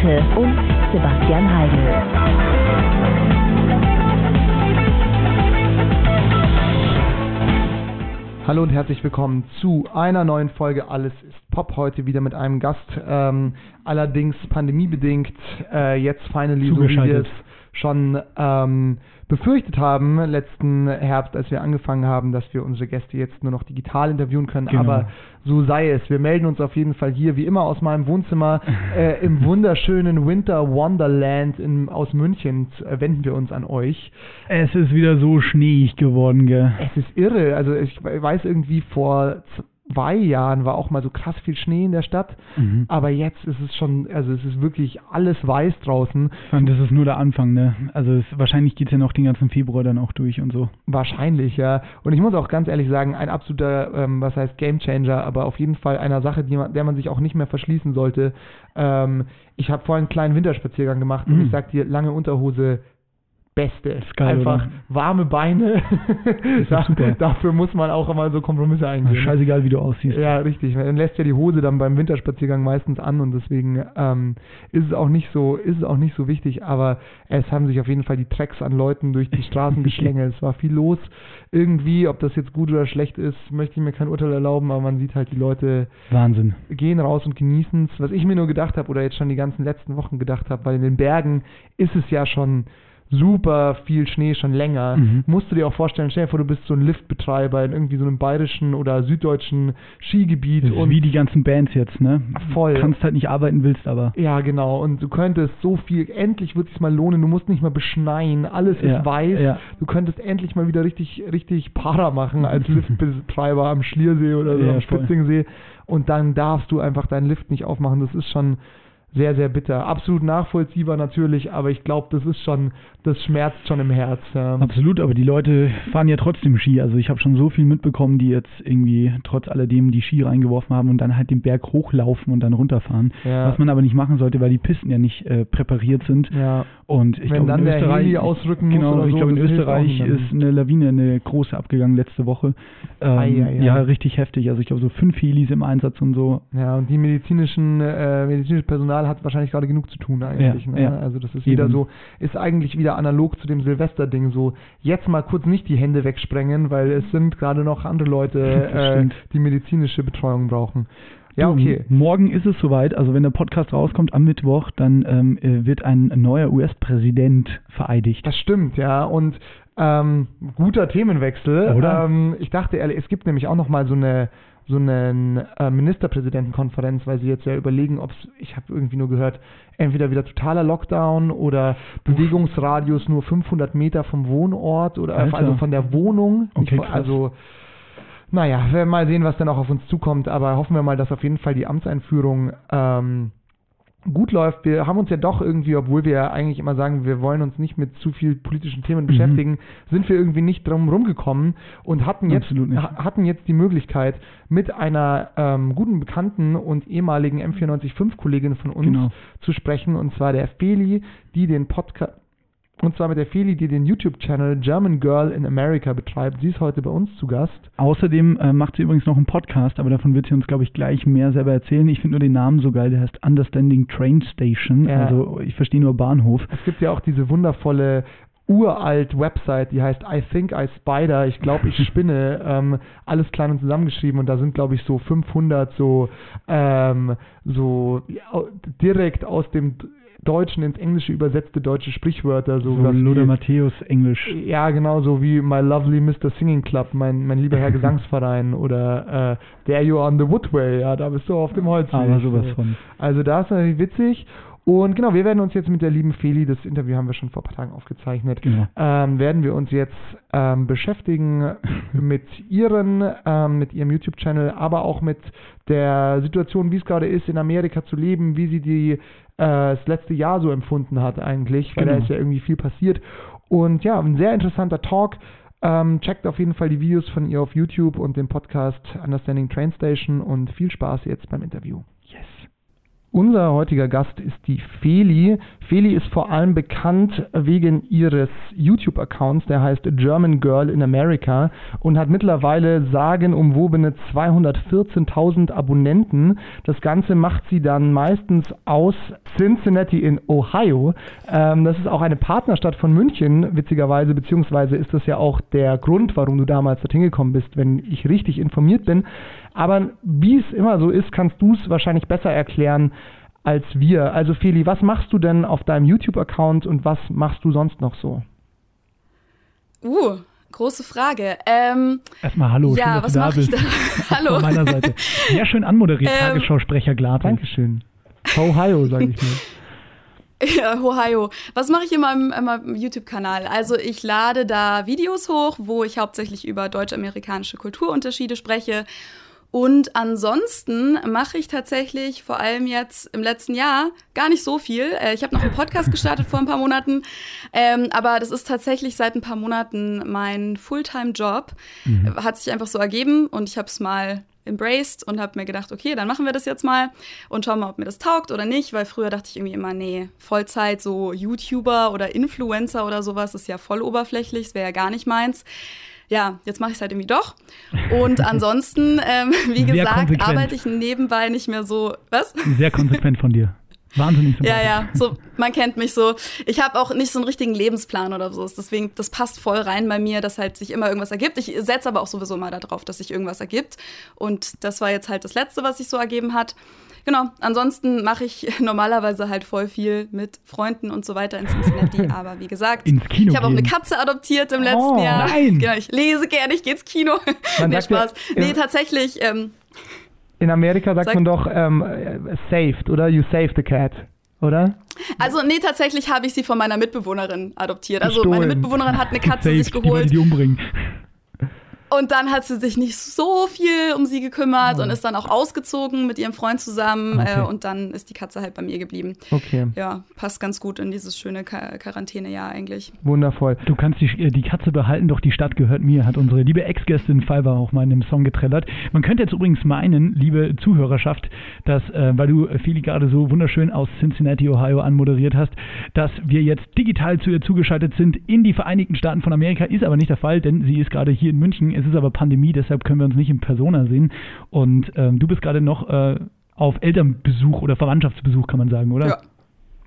Witte und Sebastian Heidel. Hallo und herzlich willkommen zu einer neuen Folge Alles ist Pop. Heute wieder mit einem Gast, ähm, allerdings pandemiebedingt, äh, jetzt finally, so wie wir es schon ähm, befürchtet haben, letzten Herbst, als wir angefangen haben, dass wir unsere Gäste jetzt nur noch digital interviewen können. Genau. Aber so sei es. Wir melden uns auf jeden Fall hier, wie immer, aus meinem Wohnzimmer äh, im wunderschönen Winter Wonderland in, aus München. Äh, wenden wir uns an euch. Es ist wieder so schneeig geworden, gell? Es ist irre. Also ich weiß irgendwie vor zwei Jahren war auch mal so krass viel Schnee in der Stadt. Mhm. Aber jetzt ist es schon, also es ist wirklich alles weiß draußen. Und das ist nur der Anfang, ne? Also es, wahrscheinlich geht es ja noch den ganzen Februar dann auch durch und so. Wahrscheinlich, ja. Und ich muss auch ganz ehrlich sagen, ein absoluter, ähm, was heißt Gamechanger, aber auf jeden Fall einer Sache, man, der man sich auch nicht mehr verschließen sollte. Ähm, ich habe vorhin einen kleinen Winterspaziergang gemacht und Mhm. ich sag dir, lange Unterhose, Beste. Ist geil, Einfach oder? warme Beine. super. Dafür muss man auch mal so Kompromisse eingehen. Scheißegal, wie du aussiehst. Ja, richtig. Man lässt ja die Hose dann beim Winterspaziergang meistens an und deswegen ähm, ist es auch nicht so, ist es auch nicht so wichtig, aber es haben sich auf jeden Fall die Tracks an Leuten durch die Straßen geschlängelt. Es war viel los. Irgendwie, ob das jetzt gut oder schlecht ist, möchte ich mir kein Urteil erlauben, aber man sieht halt, die Leute Wahnsinn. gehen raus und genießen es. Was ich mir nur gedacht habe oder jetzt schon die ganzen letzten Wochen gedacht habe, weil in den Bergen ist es ja schon super viel Schnee schon länger. Mhm. Musst du dir auch vorstellen, stell dir vor, du bist so ein Liftbetreiber in irgendwie so einem bayerischen oder süddeutschen Skigebiet Das ist und wie die ganzen Bands jetzt, ne? Voll. Du kannst halt nicht arbeiten, willst aber. ja, genau. Und du könntest so viel, endlich wird es sich mal lohnen, du musst nicht mal beschneien, alles Ja, ist weiß. ja. Du könntest endlich mal wieder richtig, richtig Para machen als Liftbetreiber am Schliersee oder so Ja, am. Spitzingsee. Und dann darfst du einfach deinen Lift nicht aufmachen. Das ist schon sehr, sehr bitter. Absolut nachvollziehbar natürlich, aber ich glaube, das ist schon, das schmerzt schon im Herz. Ja. Absolut, aber die Leute fahren ja trotzdem Ski. Also ich habe schon so viel mitbekommen, die jetzt irgendwie trotz alledem die Ski reingeworfen haben und dann halt den Berg hochlaufen und dann runterfahren. Ja. Was man aber nicht machen sollte, weil die Pisten ja nicht äh, präpariert sind. Ja. Und ich glaube, in Österreich, Heli ausrücken muss genau, ich so, glaube, in Österreich ist eine Lawine, eine große abgegangen letzte Woche. Ähm, Ei, ei, ei. Ja, richtig heftig. Also ich glaube, so fünf Helis im Einsatz und so. Ja, und die medizinischen, äh, medizinische Personal hat wahrscheinlich gerade genug zu tun eigentlich. Ne? Also das ist wieder Eben. so, ist eigentlich wieder analog zu dem Silvester-Ding so, jetzt mal kurz nicht die Hände wegsprengen, weil es sind gerade noch andere Leute, äh, die medizinische Betreuung brauchen. Ja, okay. Morgen ist es soweit. Also wenn der Podcast rauskommt am Mittwoch, dann ähm, äh, wird ein neuer US-Präsident vereidigt. Das stimmt, ja. Und ähm, guter Themenwechsel. Oder? Ähm, ich dachte ehrlich, es gibt nämlich auch noch mal so eine so eine äh, Ministerpräsidentenkonferenz, weil sie jetzt ja überlegen, ob es, ich habe irgendwie nur gehört, entweder wieder totaler Lockdown oder Bewegungsradius nur 500 Meter vom Wohnort oder Alter. also von der Wohnung. Okay, ich, also naja, wir werden mal sehen, was dann auch auf uns zukommt, aber hoffen wir mal, dass auf jeden Fall die Amtseinführung ähm, gut läuft. Wir haben uns ja doch irgendwie, obwohl wir ja eigentlich immer sagen, wir wollen uns nicht mit zu viel politischen Themen beschäftigen, sind wir irgendwie nicht drum rumgekommen und hatten jetzt, hatten jetzt die Möglichkeit, mit einer ähm, guten Bekannten und ehemaligen M945-Kollegin von uns Genau. zu sprechen, und zwar der Feli, die den Podcast und zwar mit der Feli, die den YouTube-Channel German Girl in America betreibt. Sie ist heute bei uns zu Gast. Außerdem äh, macht sie übrigens noch einen Podcast, aber davon wird sie uns, glaube ich, gleich mehr selber erzählen. Ich finde nur den Namen so geil, der heißt Understanding Train Station. Ja. Also ich verstehe nur Bahnhof. Es gibt ja auch diese wundervolle uralt Website, die heißt I Think I Spider, ich glaube ich spinne, ähm, alles klein und zusammengeschrieben und da sind glaube ich so 500 so ähm, so ja, direkt aus dem Deutschen ins Englische übersetzte deutsche Sprichwörter, so, So Lothar Matthäus Englisch. ja, genau, so wie My Lovely Mr. Singing Club, mein, mein lieber Herr Gesangsverein oder äh, There You Are on the Woodway, ja, da bist du auf dem Holzweg. Aber sowas von. Also da ist natürlich witzig. Und genau, wir werden uns jetzt mit der lieben Feli, das Interview haben wir schon vor ein paar Tagen aufgezeichnet, Genau. ähm, werden wir uns jetzt ähm, beschäftigen mit ihren, ähm, mit ihrem YouTube-Channel, aber auch mit der Situation, wie es gerade ist, in Amerika zu leben, wie sie die, äh, das letzte Jahr so empfunden hat eigentlich, weil da Genau. ist ja irgendwie viel passiert. Und ja, ein sehr interessanter Talk. Ähm, checkt auf jeden Fall die Videos von ihr auf YouTube und den Podcast Understanding Train Station und viel Spaß jetzt beim Interview. Unser heutiger Gast ist die Feli. Feli ist vor allem bekannt wegen ihres YouTube-Accounts, der heißt German Girl in America und hat mittlerweile sagenumwobene 214.000 Abonnenten. Das Ganze macht sie dann meistens aus Cincinnati in Ohio. Ähm, das ist auch eine Partnerstadt von München, witzigerweise, beziehungsweise ist das ja auch der Grund, warum du damals dorthin gekommen bist, wenn ich richtig informiert bin. Aber wie es immer so ist, kannst du es wahrscheinlich besser erklären als wir. Also Feli, was machst du denn auf deinem YouTube-Account und was machst du sonst noch so? Uh, große Frage. Ähm, Erstmal hallo, ja, schön, dass was du da bist. da? hallo. Von meiner Seite. Sehr schön anmoderiert, Ähm, Tagesschausprecher Glatte. Dankeschön. Ohio, sage ich mir. Ja, Ohio. Was mache ich in meinem, in meinem YouTube-Kanal? Also ich lade da Videos hoch, wo ich hauptsächlich über deutsch-amerikanische Kulturunterschiede spreche. Und ansonsten mache ich tatsächlich vor allem jetzt im letzten Jahr gar nicht so viel. Äh, Ich habe noch einen Podcast gestartet vor ein paar Monaten, ähm, aber das ist tatsächlich seit ein paar Monaten mein Fulltime-Job. Hat sich einfach so ergeben und ich habe es mal embraced und habe mir gedacht, okay, dann machen wir das jetzt mal und schauen mal, ob mir das taugt oder nicht, weil früher dachte ich irgendwie immer, nee, Vollzeit so YouTuber oder Influencer oder sowas ist ja voll oberflächlich, das wäre ja gar nicht meins. Ja, jetzt mache ich es halt irgendwie doch. Und ansonsten, ähm, wie Sehr gesagt, konsequent. arbeite ich nebenbei nicht mehr so. Was? Sehr konsequent von dir. Wahnsinnig sympathisch. Ja, ja, so, man kennt mich so. Ich habe auch nicht so einen richtigen Lebensplan oder so. Deswegen, das passt voll rein bei mir, dass halt sich immer irgendwas ergibt. Ich setze aber auch sowieso mal darauf, dass sich irgendwas ergibt. Und das war jetzt halt das Letzte, was sich so ergeben hat. Genau, ansonsten mache ich normalerweise halt voll viel mit Freunden und so weiter in Cincinnati. Aber wie gesagt, ich habe auch eine. Katze adoptiert im letzten Oh, Jahr. nein. Genau, ich lese gerne, ich gehe ins Kino. Man nee, sagt ja, Spaß. nee, tatsächlich, ähm, In Amerika sagt Sag- man doch ähm, äh, saved, oder? You saved the cat, oder? also nee, tatsächlich habe ich sie von meiner Mitbewohnerin adoptiert. Also meine Gestohlen. Mitbewohnerin hat eine Katze sich Saved, die geholt. die umbringen. Und dann hat sie sich nicht so viel um sie gekümmert Oh. und ist dann auch ausgezogen mit ihrem Freund zusammen. Okay. Äh, und dann ist die Katze halt bei mir geblieben. Okay, Ja, passt ganz gut in dieses schöne Quar Quarantänejahr eigentlich. wundervoll. Du kannst die, äh, die Katze behalten, doch die Stadt gehört mir, hat unsere liebe Ex-Gästin Fiverr auch mal in einem Song getrellert. Man könnte jetzt übrigens meinen, liebe Zuhörerschaft, dass, äh, weil du äh, Feli gerade so wunderschön aus Cincinnati, Ohio anmoderiert hast, dass wir jetzt digital zu ihr zugeschaltet sind in die Vereinigten Staaten von Amerika. Ist aber nicht der Fall, denn sie ist gerade hier in München. Es ist aber Pandemie, deshalb können wir uns nicht in Persona sehen. Und ähm, du bist gerade noch äh, auf Elternbesuch oder Verwandtschaftsbesuch, kann man sagen, oder? Ja.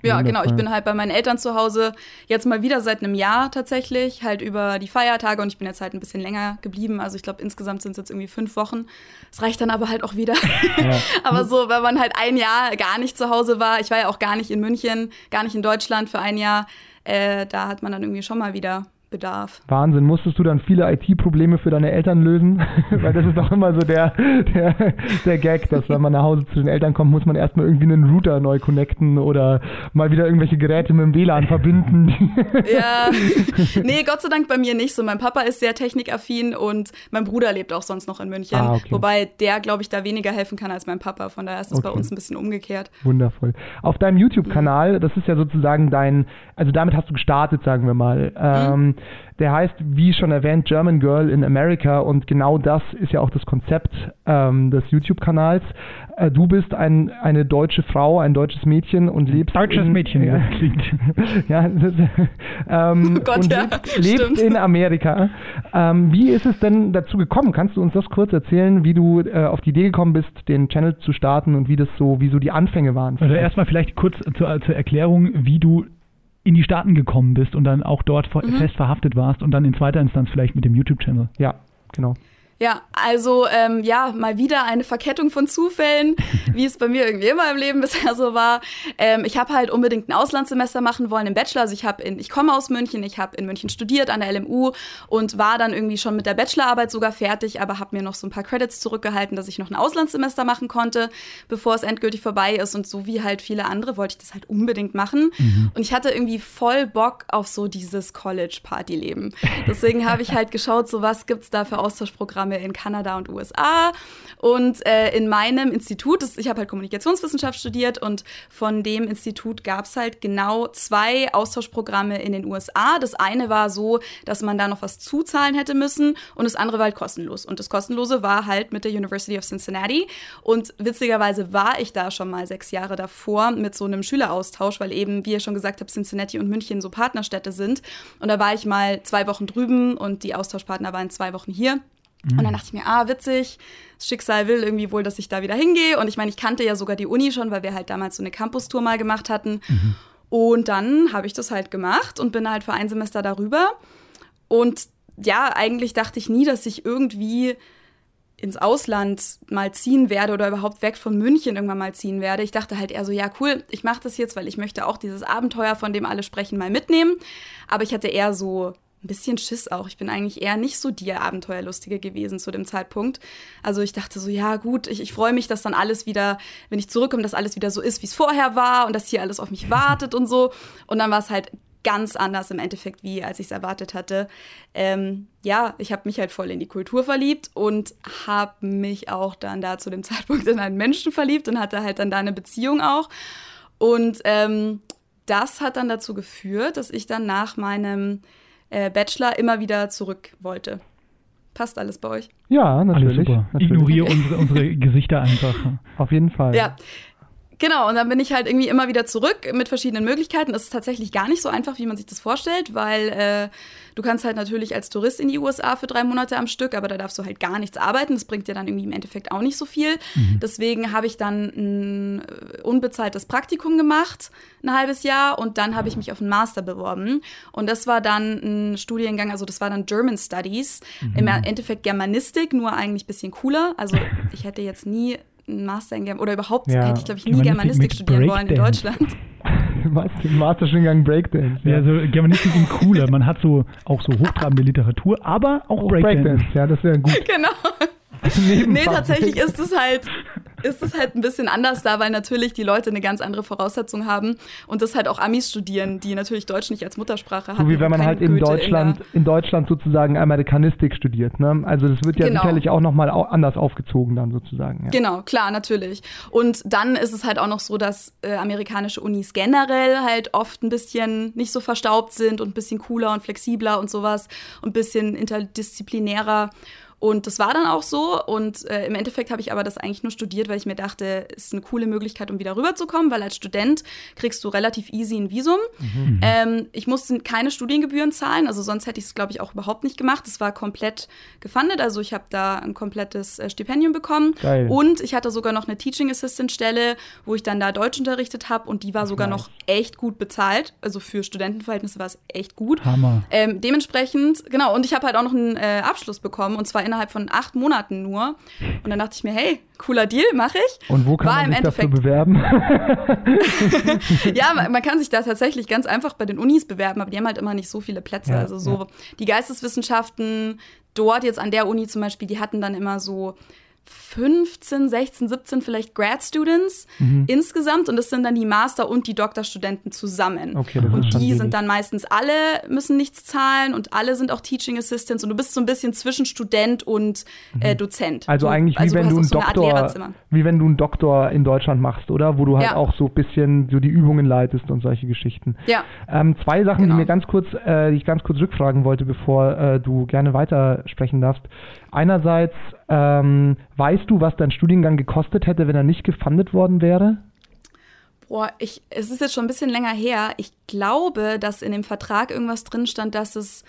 Ja, genau. Ich bin halt bei meinen Eltern zu Hause. Jetzt mal wieder seit einem Jahr tatsächlich, halt über die Feiertage und ich bin jetzt halt ein bisschen länger geblieben. Also ich glaube, insgesamt sind es jetzt irgendwie fünf Wochen. Es reicht dann aber halt auch wieder. aber so, wenn man halt ein Jahr gar nicht zu Hause war, ich war ja auch gar nicht in München, gar nicht in Deutschland für ein Jahr, äh, da hat man dann irgendwie schon mal wieder Bedarf. Wahnsinn, musstest du dann viele IT-Probleme für deine Eltern lösen? Weil das ist doch immer so der, der, der Gag, dass wenn man nach Hause zu den Eltern kommt, muss man erstmal irgendwie einen Router neu connecten oder mal wieder irgendwelche Geräte mit dem WLAN verbinden. Ja, nee, Gott sei Dank bei mir nicht so. Mein Papa ist sehr technikaffin und mein Bruder lebt auch sonst noch in München. Ah, okay. Wobei der, glaube ich, da weniger helfen kann als mein Papa. Von daher ist es bei Okay. uns ein bisschen umgekehrt. Wundervoll. Auf deinem YouTube-Kanal, das ist ja sozusagen dein, also damit hast du gestartet, sagen wir mal. Ähm, der heißt, wie schon erwähnt, German Girl in America und genau das ist ja auch das Konzept ähm, des YouTube-Kanals. Äh, du bist ein, eine deutsche Frau, ein deutsches Mädchen und lebst Deutsches in, Mädchen, ja. ja, klingt. ja, das, ähm, Oh Gott, und ja, lebst, in Amerika. Ähm, wie ist es denn dazu gekommen? Kannst du uns das kurz erzählen, wie du äh, auf die Idee gekommen bist, den Channel zu starten und wie das so, wie so die Anfänge waren? Also erstmal vielleicht kurz zur, zur Erklärung, wie du in die Staaten gekommen bist und dann auch dort Mhm. fest verhaftet warst und dann in zweiter Instanz vielleicht mit dem YouTube-Channel. Ja, genau. Ja, also ähm, ja, mal wieder eine Verkettung von Zufällen, wie es bei mir irgendwie immer im Leben bisher so war. Ähm, ich habe halt unbedingt ein Auslandssemester machen wollen im Bachelor. Also ich habe in, ich komme aus München, ich habe in München studiert an der LMU und war dann irgendwie schon mit der Bachelorarbeit sogar fertig, aber habe mir noch so ein paar Credits zurückgehalten, dass ich noch ein Auslandssemester machen konnte, bevor es endgültig vorbei ist. Und so wie halt viele andere wollte ich das halt unbedingt machen. Und ich hatte irgendwie voll Bock auf so dieses College-Party-Leben. Deswegen habe ich halt geschaut, so was gibt's da für Austauschprogramme Austauschprogramme in Kanada und USA. Und äh, in meinem Institut, das, ich habe halt Kommunikationswissenschaft studiert und von dem Institut gab es halt genau zwei Austauschprogramme in den USA. Das eine war so, dass man da noch was zuzahlen hätte müssen und das andere war halt kostenlos. Und das kostenlose war halt mit der University of Cincinnati. Und witzigerweise war ich da schon mal sechs Jahre davor mit so einem Schüleraustausch, weil eben, wie ihr schon gesagt habt, Cincinnati und München so Partnerstädte sind. Und da war ich mal zwei Wochen drüben und die Austauschpartner waren zwei Wochen hier. Und dann dachte ich mir, ah, witzig, das Schicksal will irgendwie wohl, dass ich da wieder hingehe. Und ich meine, ich kannte ja sogar die Uni schon, weil wir halt damals so eine Campus-Tour mal gemacht hatten. Mhm. Und dann habe ich das halt gemacht und bin halt für ein Semester darüber. Und ja, eigentlich dachte ich nie, dass ich irgendwie ins Ausland mal ziehen werde oder überhaupt weg von München irgendwann mal ziehen werde. Ich dachte halt eher so, ja cool, ich mache das jetzt, weil ich möchte auch dieses Abenteuer, von dem alle sprechen, mal mitnehmen. Aber ich hatte eher so ein bisschen Schiss auch. Ich bin eigentlich eher nicht so die Abenteuerlustige gewesen zu dem Zeitpunkt. Also ich dachte so, ja gut, ich, ich freue mich, dass dann alles wieder, wenn ich zurückkomme, dass alles wieder so ist, wie es vorher war und dass hier alles auf mich wartet und so. Und dann war es halt ganz anders im Endeffekt, wie als ich es erwartet hatte. Ähm, ja, ich habe mich halt voll in die Kultur verliebt und habe mich auch dann da zu dem Zeitpunkt in einen Menschen verliebt und hatte halt dann da eine Beziehung auch. Und ähm, das hat dann dazu geführt, dass ich dann nach meinem äh, Bachelor immer wieder zurück wollte. Passt alles bei euch? Ja, natürlich. Alles super. natürlich. Ignoriere unsere, unsere Gesichter einfach. Auf jeden Fall. Ja. Genau, und dann bin ich halt irgendwie immer wieder zurück mit verschiedenen Möglichkeiten. Das ist tatsächlich gar nicht so einfach, wie man sich das vorstellt, weil äh, du kannst halt natürlich als Tourist in die USA für drei Monate am Stück, aber da darfst du halt gar nichts arbeiten. Das bringt dir dann irgendwie im Endeffekt auch nicht so viel. Mhm. Deswegen habe ich dann ein äh, unbezahltes Praktikum gemacht, ein halbes Jahr, und dann habe ich mich auf einen Master beworben. Und das war dann ein Studiengang, also das war dann German Studies, mhm. im Endeffekt Germanistik, nur eigentlich ein bisschen cooler. Also ich hätte jetzt nie einen Master in Germanistik oder überhaupt ja. hätte ich, glaube ich, nie Germanistik, studieren wollen in Deutschland. Masterstudiengang Breakdance. Ja, also Germanistik ist cooler. Man hat so auch so hochtrabende Literatur, aber auch, auch Breakdance. Breakdance. Ja, das wäre gut. Genau. nee, tatsächlich ist es halt ist es halt ein bisschen anders da, weil natürlich die Leute eine ganz andere Voraussetzung haben und das halt auch Amis studieren, die natürlich Deutsch nicht als Muttersprache haben. So wie wenn man halt in Deutschland, in, in, Deutschland sozusagen Amerikanistik studiert. Ne? Also das wird ja genau. sicherlich auch nochmal anders aufgezogen dann sozusagen. Ja. Genau, klar, natürlich. Und dann ist es halt auch noch so, dass äh, amerikanische Unis generell halt oft ein bisschen nicht so verstaubt sind und ein bisschen cooler und flexibler und sowas und ein bisschen interdisziplinärer. Und das war dann auch so. Und äh, im Endeffekt habe ich aber das eigentlich nur studiert, weil ich mir dachte, es ist eine coole Möglichkeit, um wieder rüberzukommen, weil als Student kriegst du relativ easy ein Visum. Mhm. Ähm, ich musste keine Studiengebühren zahlen, also sonst hätte ich es, glaube ich, auch überhaupt nicht gemacht. Es war komplett gefundet, also ich habe da ein komplettes äh, Stipendium bekommen. Geil. Und ich hatte sogar noch eine Teaching Assistant Stelle, wo ich dann da Deutsch unterrichtet habe und die war sogar nice. noch echt gut bezahlt. Also für Studentenverhältnisse war es echt gut. Hammer. Ähm, dementsprechend, genau, und ich habe halt auch noch einen äh, Abschluss bekommen und zwar in innerhalb von acht Monaten nur. Und dann dachte ich mir, hey, cooler Deal, mache ich. Und wo kann War man sich Endeffekt, dafür bewerben? ja, man, man, kann sich da tatsächlich ganz einfach bei den Unis bewerben, aber die haben halt immer nicht so viele Plätze. Ja, also so ja. die Geisteswissenschaften dort jetzt an der Uni zum Beispiel, die hatten dann immer so 15, 16, 17 vielleicht Grad Students mhm. insgesamt und das sind dann die Master- und die Doktorstudenten zusammen. Okay, und die sind dann meistens alle müssen nichts zahlen und alle sind auch Teaching Assistants und du bist so ein bisschen zwischen Student und äh, mhm. Dozent. Also du, eigentlich wie also wenn du einen so Doktor, wie wenn du einen Doktor in Deutschland machst, oder? Wo du halt ja. auch so ein bisschen so die Übungen leitest und solche Geschichten. Ja. Ähm, zwei Sachen, genau. die mir ganz kurz, äh, die ich ganz kurz rückfragen wollte, bevor äh, du gerne weitersprechen darfst. Einerseits, ähm, weißt du, was dein Studiengang gekostet hätte, wenn er nicht gefundet worden wäre? Boah, ich, es ist jetzt schon ein bisschen länger her. Ich glaube, dass in dem Vertrag irgendwas drin stand, dass es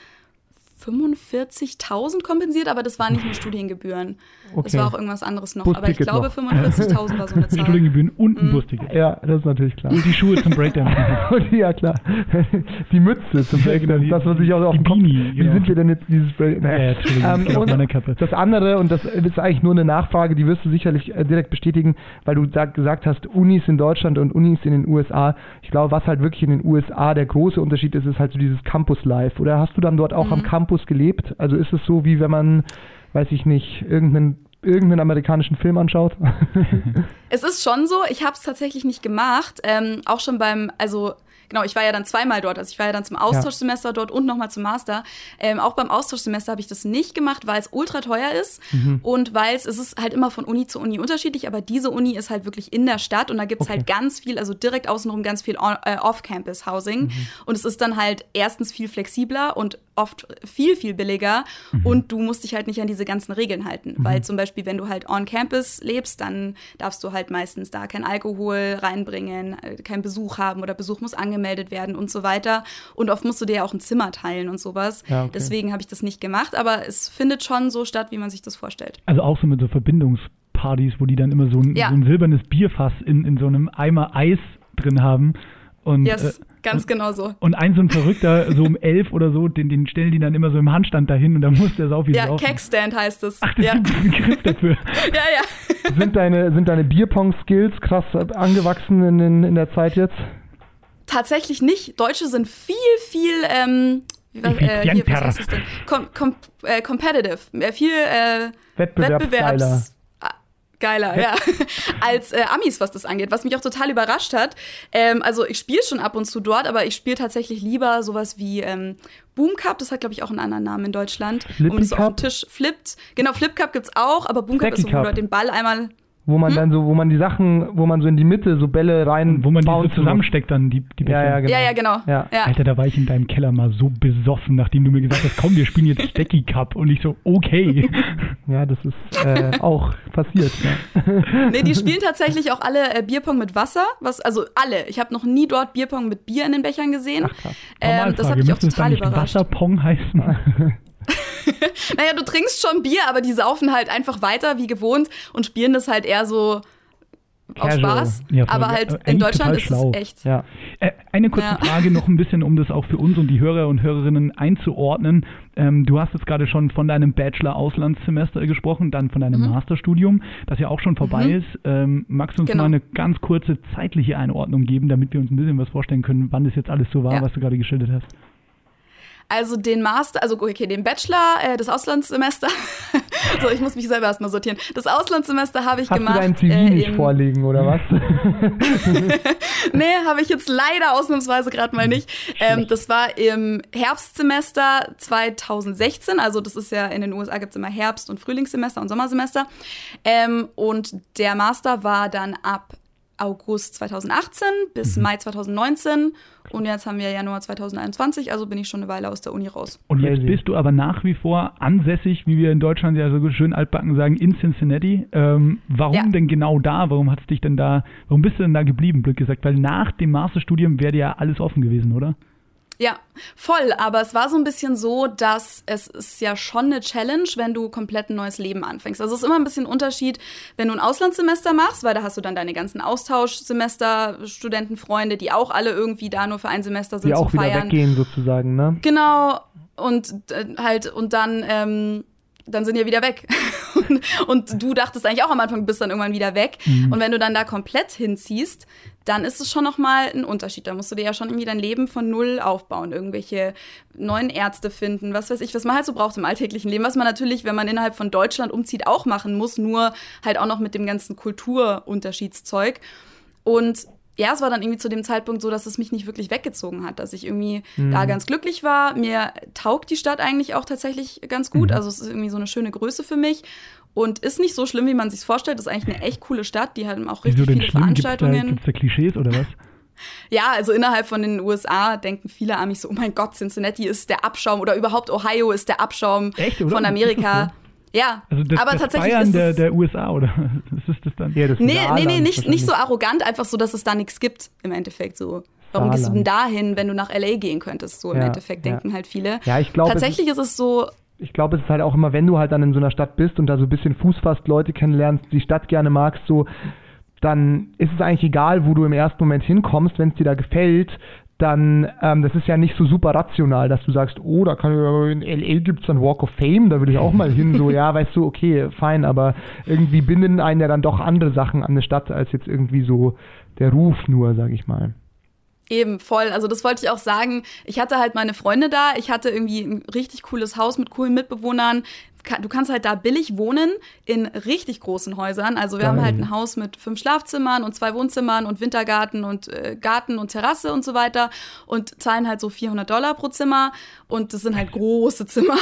45.000 kompensiert, aber das waren nicht nur Studiengebühren. Okay. Das war auch irgendwas anderes noch. aber ich glaube, 45.000 war so eine Zahl. Studiengebühren und ein mhm. Busticket. Ja, das ist natürlich klar. Und die Schuhe zum Breakdance. ja, klar. Die Mütze zum Breakdance, das, was sich auch auf dem Kopf... Wie genau. sind wir denn jetzt dieses Breakdance? Naja. Ja, ähm, und meine Kappe. Das andere, und das ist eigentlich nur eine Nachfrage, die wirst du sicherlich äh, direkt bestätigen, weil du da gesagt hast, Unis in Deutschland und Unis in den USA. Ich glaube, was halt wirklich in den USA der große Unterschied ist, ist halt so dieses Campus-Life. Oder hast du dann dort auch mhm. am Campus Campus gelebt? Also ist es so, wie wenn man, weiß ich nicht, irgendeinen irgendeinen amerikanischen Film anschaut? es ist schon so. Ich habe es tatsächlich nicht gemacht. Ähm, auch schon beim, also genau, ich war ja dann zweimal dort. Also ich war ja dann zum Austauschsemester dort und nochmal zum Master. Ähm, auch beim Austauschsemester habe ich das nicht gemacht, weil es ultra teuer ist Mhm. und weil es, es ist halt immer von Uni zu Uni unterschiedlich, aber diese Uni ist halt wirklich in der Stadt und da gibt es Okay. halt ganz viel, also direkt außenrum ganz viel äh, Off-Campus-Housing. Mhm. Und es ist dann halt erstens viel flexibler und oft viel, viel billiger Mhm. und du musst dich halt nicht an diese ganzen Regeln halten. Weil zum Beispiel, wenn du halt on Campus lebst, dann darfst du halt meistens da kein Alkohol reinbringen, äh, keinen Besuch haben oder Besuch muss angemeldet werden und so weiter. Und oft musst du dir ja auch ein Zimmer teilen und sowas. Ja, okay. Deswegen habe ich das nicht gemacht, aber es findet schon so statt, wie man sich das vorstellt. Also auch so mit so Verbindungspartys, wo die dann immer so ein, Ja. so ein silbernes Bierfass in, in so einem Eimer Eis drin haben. Und, Yes, äh, ganz und, genau so. Und ein so ein Verrückter, so um elf oder so, den, den stellen die dann immer so im Handstand dahin und dann muss der sau viel Ja, saufen. Kegstand heißt es. Ach, das ja. ist ein Begriff dafür. ja, ja. Sind deine, sind deine Bierpong-Skills krass angewachsen in, in, in der Zeit jetzt? Tatsächlich nicht. Deutsche sind viel, viel ähm, äh, hier, was heißt das denn? Com com äh, competitive. Äh, viel äh, Wettbewerbsgeiler. Wettbewerbs. Ah, Geiler, ja. Als äh, Amis, was das angeht, was mich auch total überrascht hat. Ähm, also ich spiele schon ab und zu dort, aber ich spiele tatsächlich lieber sowas wie ähm, Boom Cup, das hat, glaube ich, auch einen anderen Namen in Deutschland. Flippy wo man so auf den Tisch flippt. Genau, Flip Cup gibt's auch, aber Boom Cup Stacky ist so, wo du den Ball einmal. Wo Hm? man dann so, wo man die Sachen, wo man so in die Mitte so Bälle rein Wo man die so zusammensteckt dann, die, die Ja, ja, Becher. genau. Ja, ja, genau. Ja. Alter, da war ich in deinem Keller mal so besoffen, nachdem du mir gesagt hast, komm, wir spielen jetzt Stacky Cup. Und ich so, okay. Ja, das ist äh, auch passiert. Ja. Nee, die spielen tatsächlich auch alle äh, Bierpong mit Wasser. Was, also alle. Ich habe noch nie dort Bierpong mit Bier in den Bechern gesehen. Ach, krass. Ähm, das hat mich auch total überrascht. Wasserpong heißen? Naja, du trinkst schon Bier, aber die saufen halt einfach weiter wie gewohnt und spielen das halt eher so Casual. Spaß. Ja, aber halt äh, in Deutschland ist es echt. Ja. Äh, Eine kurze Ja. Frage noch ein bisschen, um das auch für uns und die Hörer und Hörerinnen einzuordnen. Ähm, du hast jetzt gerade schon von deinem Bachelor-Auslandssemester gesprochen, dann von deinem Mhm. Masterstudium, das ja auch schon vorbei Mhm. ist. Ähm, magst du uns Genau. mal eine ganz kurze zeitliche Einordnung geben, damit wir uns ein bisschen was vorstellen können, wann das jetzt alles so war, was du gerade geschildert hast? Also den Master, also okay, den Bachelor, äh, das Auslandssemester. so, ich muss mich selber erstmal sortieren. Das Auslandssemester habe ich Hast gemacht. du dein CV äh, nicht vorliegen, oder was? nee, habe ich jetzt leider ausnahmsweise gerade mal nicht. Ähm, das war im Herbstsemester 2016. Also das ist ja in den USA gibt es immer Herbst- und Frühlingssemester und Sommersemester. Ähm, und der Master war dann ab August 2018 bis Mai 2019. Und jetzt haben wir Januar 2021, also bin ich schon eine Weile aus der Uni raus. Und jetzt bist du aber nach wie vor ansässig, wie wir in Deutschland ja so schön altbacken sagen, in Cincinnati. Ähm, warum Ja. denn genau da? Warum hat's dich denn da, warum bist du denn da geblieben, blöd gesagt? Weil nach dem Masterstudium wäre dir ja alles offen gewesen, oder? Ja, voll. Aber es war so ein bisschen so, dass es ist ja schon eine Challenge, wenn du komplett ein neues Leben anfängst. Also es ist immer ein bisschen ein Unterschied, wenn du ein Auslandssemester machst, weil da hast du dann deine ganzen Austauschsemester, Studentenfreunde, die auch alle irgendwie da nur für ein Semester sind Die auch zu wieder feiern. weggehen, sozusagen, ne? Genau. Und äh, halt, und dann, ähm, dann sind ja wieder weg. und, und du dachtest eigentlich auch am Anfang, du bist dann irgendwann wieder weg. Und wenn du dann da komplett hinziehst, dann ist es schon nochmal ein Unterschied. Da musst du dir ja schon irgendwie dein Leben von null aufbauen. Irgendwelche neuen Ärzte finden, was weiß ich, was man halt so braucht im alltäglichen Leben. Was man natürlich, wenn man innerhalb von Deutschland umzieht, auch machen muss, nur halt auch noch mit dem ganzen Kulturunterschiedszeug. Und ja, es war dann irgendwie zu dem Zeitpunkt so, dass es mich nicht wirklich weggezogen hat, dass ich irgendwie da ganz glücklich war. Mir taugt die Stadt eigentlich auch tatsächlich ganz gut. Also es ist irgendwie so eine schöne Größe für mich und ist nicht so schlimm, wie man sich vorstellt. Das ist eigentlich eine echt coole Stadt. Die haben auch richtig viele schlimm? Gibt's da, Veranstaltungen. gibt's da Klischees oder was? Ja, also innerhalb von den USA denken viele Amis so, oh mein Gott, Cincinnati ist der Abschaum oder überhaupt Ohio ist der Abschaum Echt, von Amerika. das Ja, Also das, aber das tatsächlich Bayern ist der, es der USA, oder? Was ist das dann? Ja, das Nee, nee, Saarland nee, nicht, nicht so arrogant, einfach so, dass es da nichts gibt im Endeffekt so. Warum gehst du denn dahin, wenn du nach LA gehen könntest? So im Ja, Endeffekt ja. denken halt viele. Ja, ich glaube, es Tatsächlich ist es so, ich glaube, es ist halt auch immer, wenn du halt dann in so einer Stadt bist und da so ein bisschen Fuß fasst, Leute kennenlernst, die Stadt gerne magst, so, dann ist es eigentlich egal, wo du im ersten Moment hinkommst, wenn es dir da gefällt, dann, ähm, das ist ja nicht so super rational, dass du sagst, oh, da kann in LA gibt es dann Walk of Fame, da will ich auch mal hin, so, ja, weißt du, okay, fein, aber irgendwie binden einen ja dann doch andere Sachen an eine Stadt, als jetzt irgendwie so der Ruf nur, sag ich mal. Eben, voll. Also das wollte ich auch sagen. Ich hatte halt meine Freunde da. Ich hatte irgendwie ein richtig cooles Haus mit coolen Mitbewohnern. Du kannst halt da billig wohnen in richtig großen Häusern. Also wir haben Geil. halt ein Haus mit fünf Schlafzimmern und zwei Wohnzimmern und Wintergarten und äh, Garten und Terrasse und so weiter und zahlen halt so 400 Dollar pro Zimmer und das sind halt große Zimmer.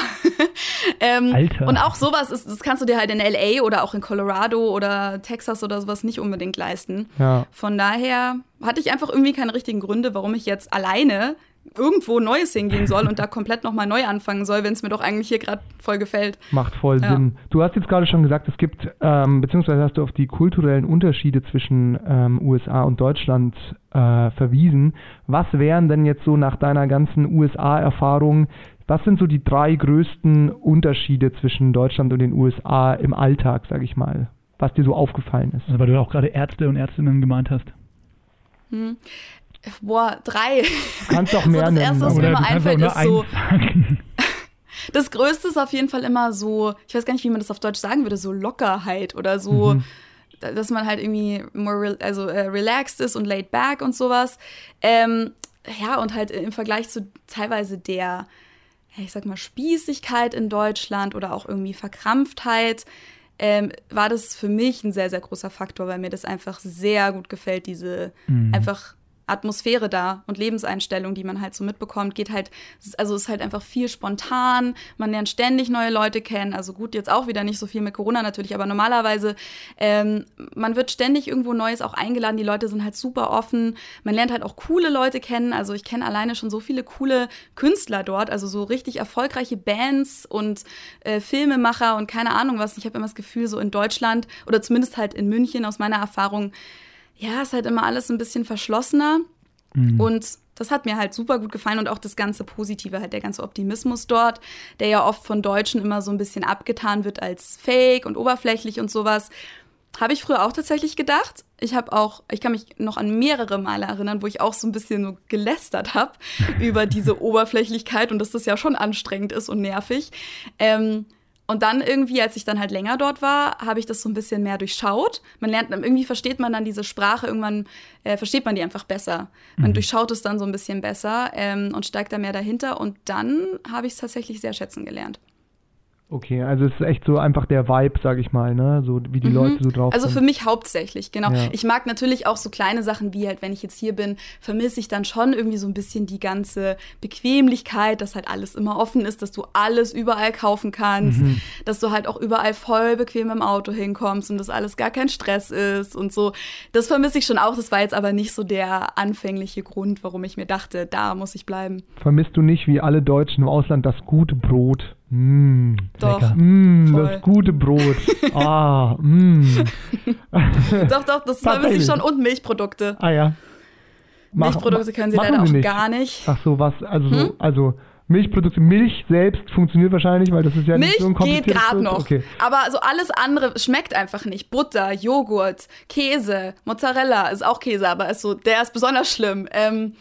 ähm, Alter. Und auch sowas ist, das kannst du dir halt in LA oder auch in Colorado oder Texas oder sowas nicht unbedingt leisten. Ja. Von daher hatte ich einfach irgendwie keine richtigen Gründe, warum ich jetzt alleine irgendwo Neues hingehen soll und da komplett nochmal neu anfangen soll, wenn es mir doch eigentlich hier gerade voll gefällt. Macht voll Ja. Sinn. Du hast jetzt gerade schon gesagt, es gibt, ähm, beziehungsweise hast du auf die kulturellen Unterschiede zwischen ähm, USA und Deutschland äh, verwiesen. Was wären denn jetzt so nach deiner ganzen USA-Erfahrung, was sind so die drei größten Unterschiede zwischen Deutschland und den USA im Alltag, sag ich mal, was dir so aufgefallen ist? Also, weil du auch gerade Ärzte und Ärztinnen gemeint hast. Boah, drei. Kannst So, mehr das nennen. Erste, was mir immer einfällt, ist so-. Das Größte ist auf jeden Fall immer so, ich weiß gar nicht, wie man das auf Deutsch sagen würde, so Lockerheit oder so, Mhm. da- dass man halt irgendwie more re also, äh, relaxed ist und laid back und sowas. Ähm, ja, und halt im Vergleich zu teilweise der, ich sag mal, Spießigkeit in Deutschland oder auch irgendwie Verkrampftheit, ähm, war das für mich ein sehr, sehr großer Faktor, weil mir das einfach sehr gut gefällt, diese Mhm. einfach Atmosphäre da und Lebenseinstellung, die man halt so mitbekommt, geht halt, also ist halt einfach viel spontan, man lernt ständig neue Leute kennen, also gut, jetzt auch wieder nicht so viel mit Corona natürlich, aber normalerweise, ähm, man wird ständig irgendwo Neues auch eingeladen, die Leute sind halt super offen, man lernt halt auch coole Leute kennen, also ich kenne alleine schon so viele coole Künstler dort, also so richtig erfolgreiche Bands und äh, Filmemacher und keine Ahnung was, ich habe immer das Gefühl, so in Deutschland oder zumindest halt in München aus meiner Erfahrung, ja, ist halt immer alles ein bisschen verschlossener. Und das hat mir halt super gut gefallen und auch das ganze Positive, halt der ganze Optimismus dort, der ja oft von Deutschen immer so ein bisschen abgetan wird als fake und oberflächlich und sowas. Habe ich früher auch tatsächlich gedacht. Ich habe auch, ich kann mich noch an mehrere Male erinnern, wo ich auch so ein bisschen so gelästert habe über diese Oberflächlichkeit und dass das ja schon anstrengend ist und nervig. Ähm, und dann irgendwie, als ich dann halt länger dort war, habe ich das so ein bisschen mehr durchschaut. Man lernt, irgendwie versteht man dann diese Sprache, irgendwann äh, versteht man die einfach besser. Man durchschaut es dann so ein bisschen besser ähm, und steigt da mehr dahinter. Und dann habe ich es tatsächlich sehr schätzen gelernt. Okay, also es ist echt so einfach der Vibe, sag ich mal, ne? So wie die Leute so drauf Also sind. für mich hauptsächlich, genau. Ja. Ich mag natürlich auch so kleine Sachen wie halt, wenn ich jetzt hier bin, vermisse ich dann schon irgendwie so ein bisschen die ganze Bequemlichkeit, dass halt alles immer offen ist, dass du alles überall kaufen kannst, Mhm. dass du halt auch überall voll bequem im Auto hinkommst und dass alles gar kein Stress ist und so. Das vermisse ich schon auch. Das war jetzt aber nicht so der anfängliche Grund, warum ich mir dachte, da muss ich bleiben. Vermisst du nicht wie alle Deutschen im Ausland das gute Brot? Mm. Doch. Lecker. Das gute Brot. ah, mm. Doch, doch, das vermisse ich schon und Milchprodukte. Ah ja. Mach- Milchprodukte können sie leider auch sie nicht. gar nicht. Ach so, was, also, Hm? so, also Milchprodukte, Milch selbst funktioniert wahrscheinlich, weil das ist ja Milch nicht so ein geht gerade noch. Okay. Aber so alles andere schmeckt einfach nicht. Butter, Joghurt, Käse, Mozzarella ist auch Käse, aber ist so, der ist besonders schlimm. Ähm,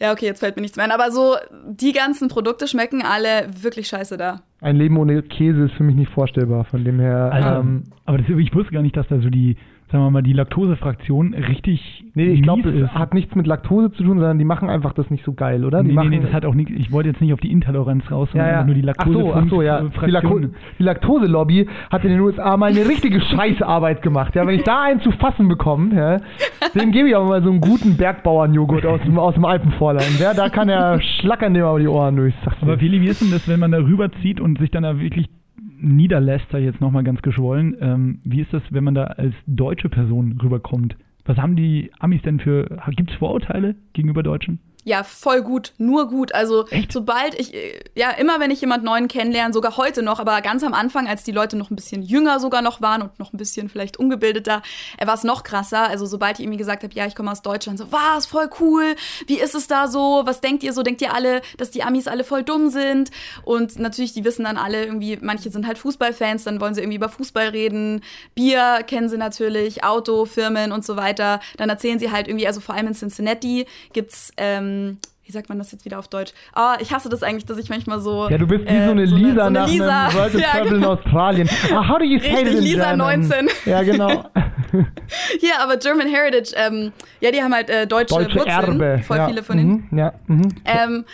ja, okay, jetzt fällt mir nichts mehr ein. Aber so, die ganzen Produkte schmecken alle wirklich scheiße da. Ein Leben ohne Käse ist für mich nicht vorstellbar, von dem her. Also, ähm, aber das, ich wusste gar nicht, dass da so die, sagen wir mal, die Laktosefraktion richtig nee, ich glaube, das ist. hat nichts mit Laktose zu tun, sondern die machen einfach das nicht so geil, oder? Die nee, machen, nee, das hat auch nichts. Ich wollte jetzt nicht auf die Intoleranz raus, sondern ja, ja. nur die ach so, ach so, ja. Die, Lako Laktose. die Laktose-Lobby hat in den USA mal eine richtige Scheißarbeit gemacht. Ja, wenn ich da einen zu fassen bekomme, ja, dem gebe ich aber mal so einen guten Bergbauernjoghurt aus dem, aus dem Alpenvorland. Ja, da kann er schlackern dem aber die Ohren durch. Aber Feli, wie ist denn das, wenn man da rüberzieht und sich dann da wirklich ich jetzt nochmal ganz geschwollen, ähm, wie ist das, wenn man da als deutsche Person rüberkommt? Was haben die Amis denn für, gibt es Vorurteile gegenüber Deutschen? Ja, voll gut, nur gut. Also Echt? sobald ich, äh, ja, immer wenn ich jemand Neuen kennenlerne, sogar heute noch, aber ganz am Anfang, als die Leute noch ein bisschen jünger sogar noch waren und noch ein bisschen vielleicht ungebildeter, äh, war es noch krasser. Also sobald ich irgendwie gesagt habe, ja, ich komme aus Deutschland, so, was, voll cool, wie ist es da so, was denkt ihr so, denkt ihr alle, dass die Amis alle voll dumm sind? Und natürlich, die wissen dann alle irgendwie, manche sind halt Fußballfans, dann wollen sie irgendwie über Fußball reden, Bier kennen sie natürlich, Auto, Firmen und so weiter. Dann erzählen sie halt irgendwie, also vor allem in Cincinnati gibt's, ähm, wie sagt man das jetzt wieder auf Deutsch? Ah, ich hasse das eigentlich, dass ich manchmal so. Ja, du bist wie äh, so eine Lisa so eine nach Lisa. einem World ja, Travel in genau. Australien. Ah, how do you say Richtig, Lisa German? 19. Ja, genau. Hier, aber German Heritage, ähm, ja, die haben halt äh, deutsche, Deutsche Wurzeln. Erbe. Voll ja. viele von denen. Mhm, ja, mhm. Ähm,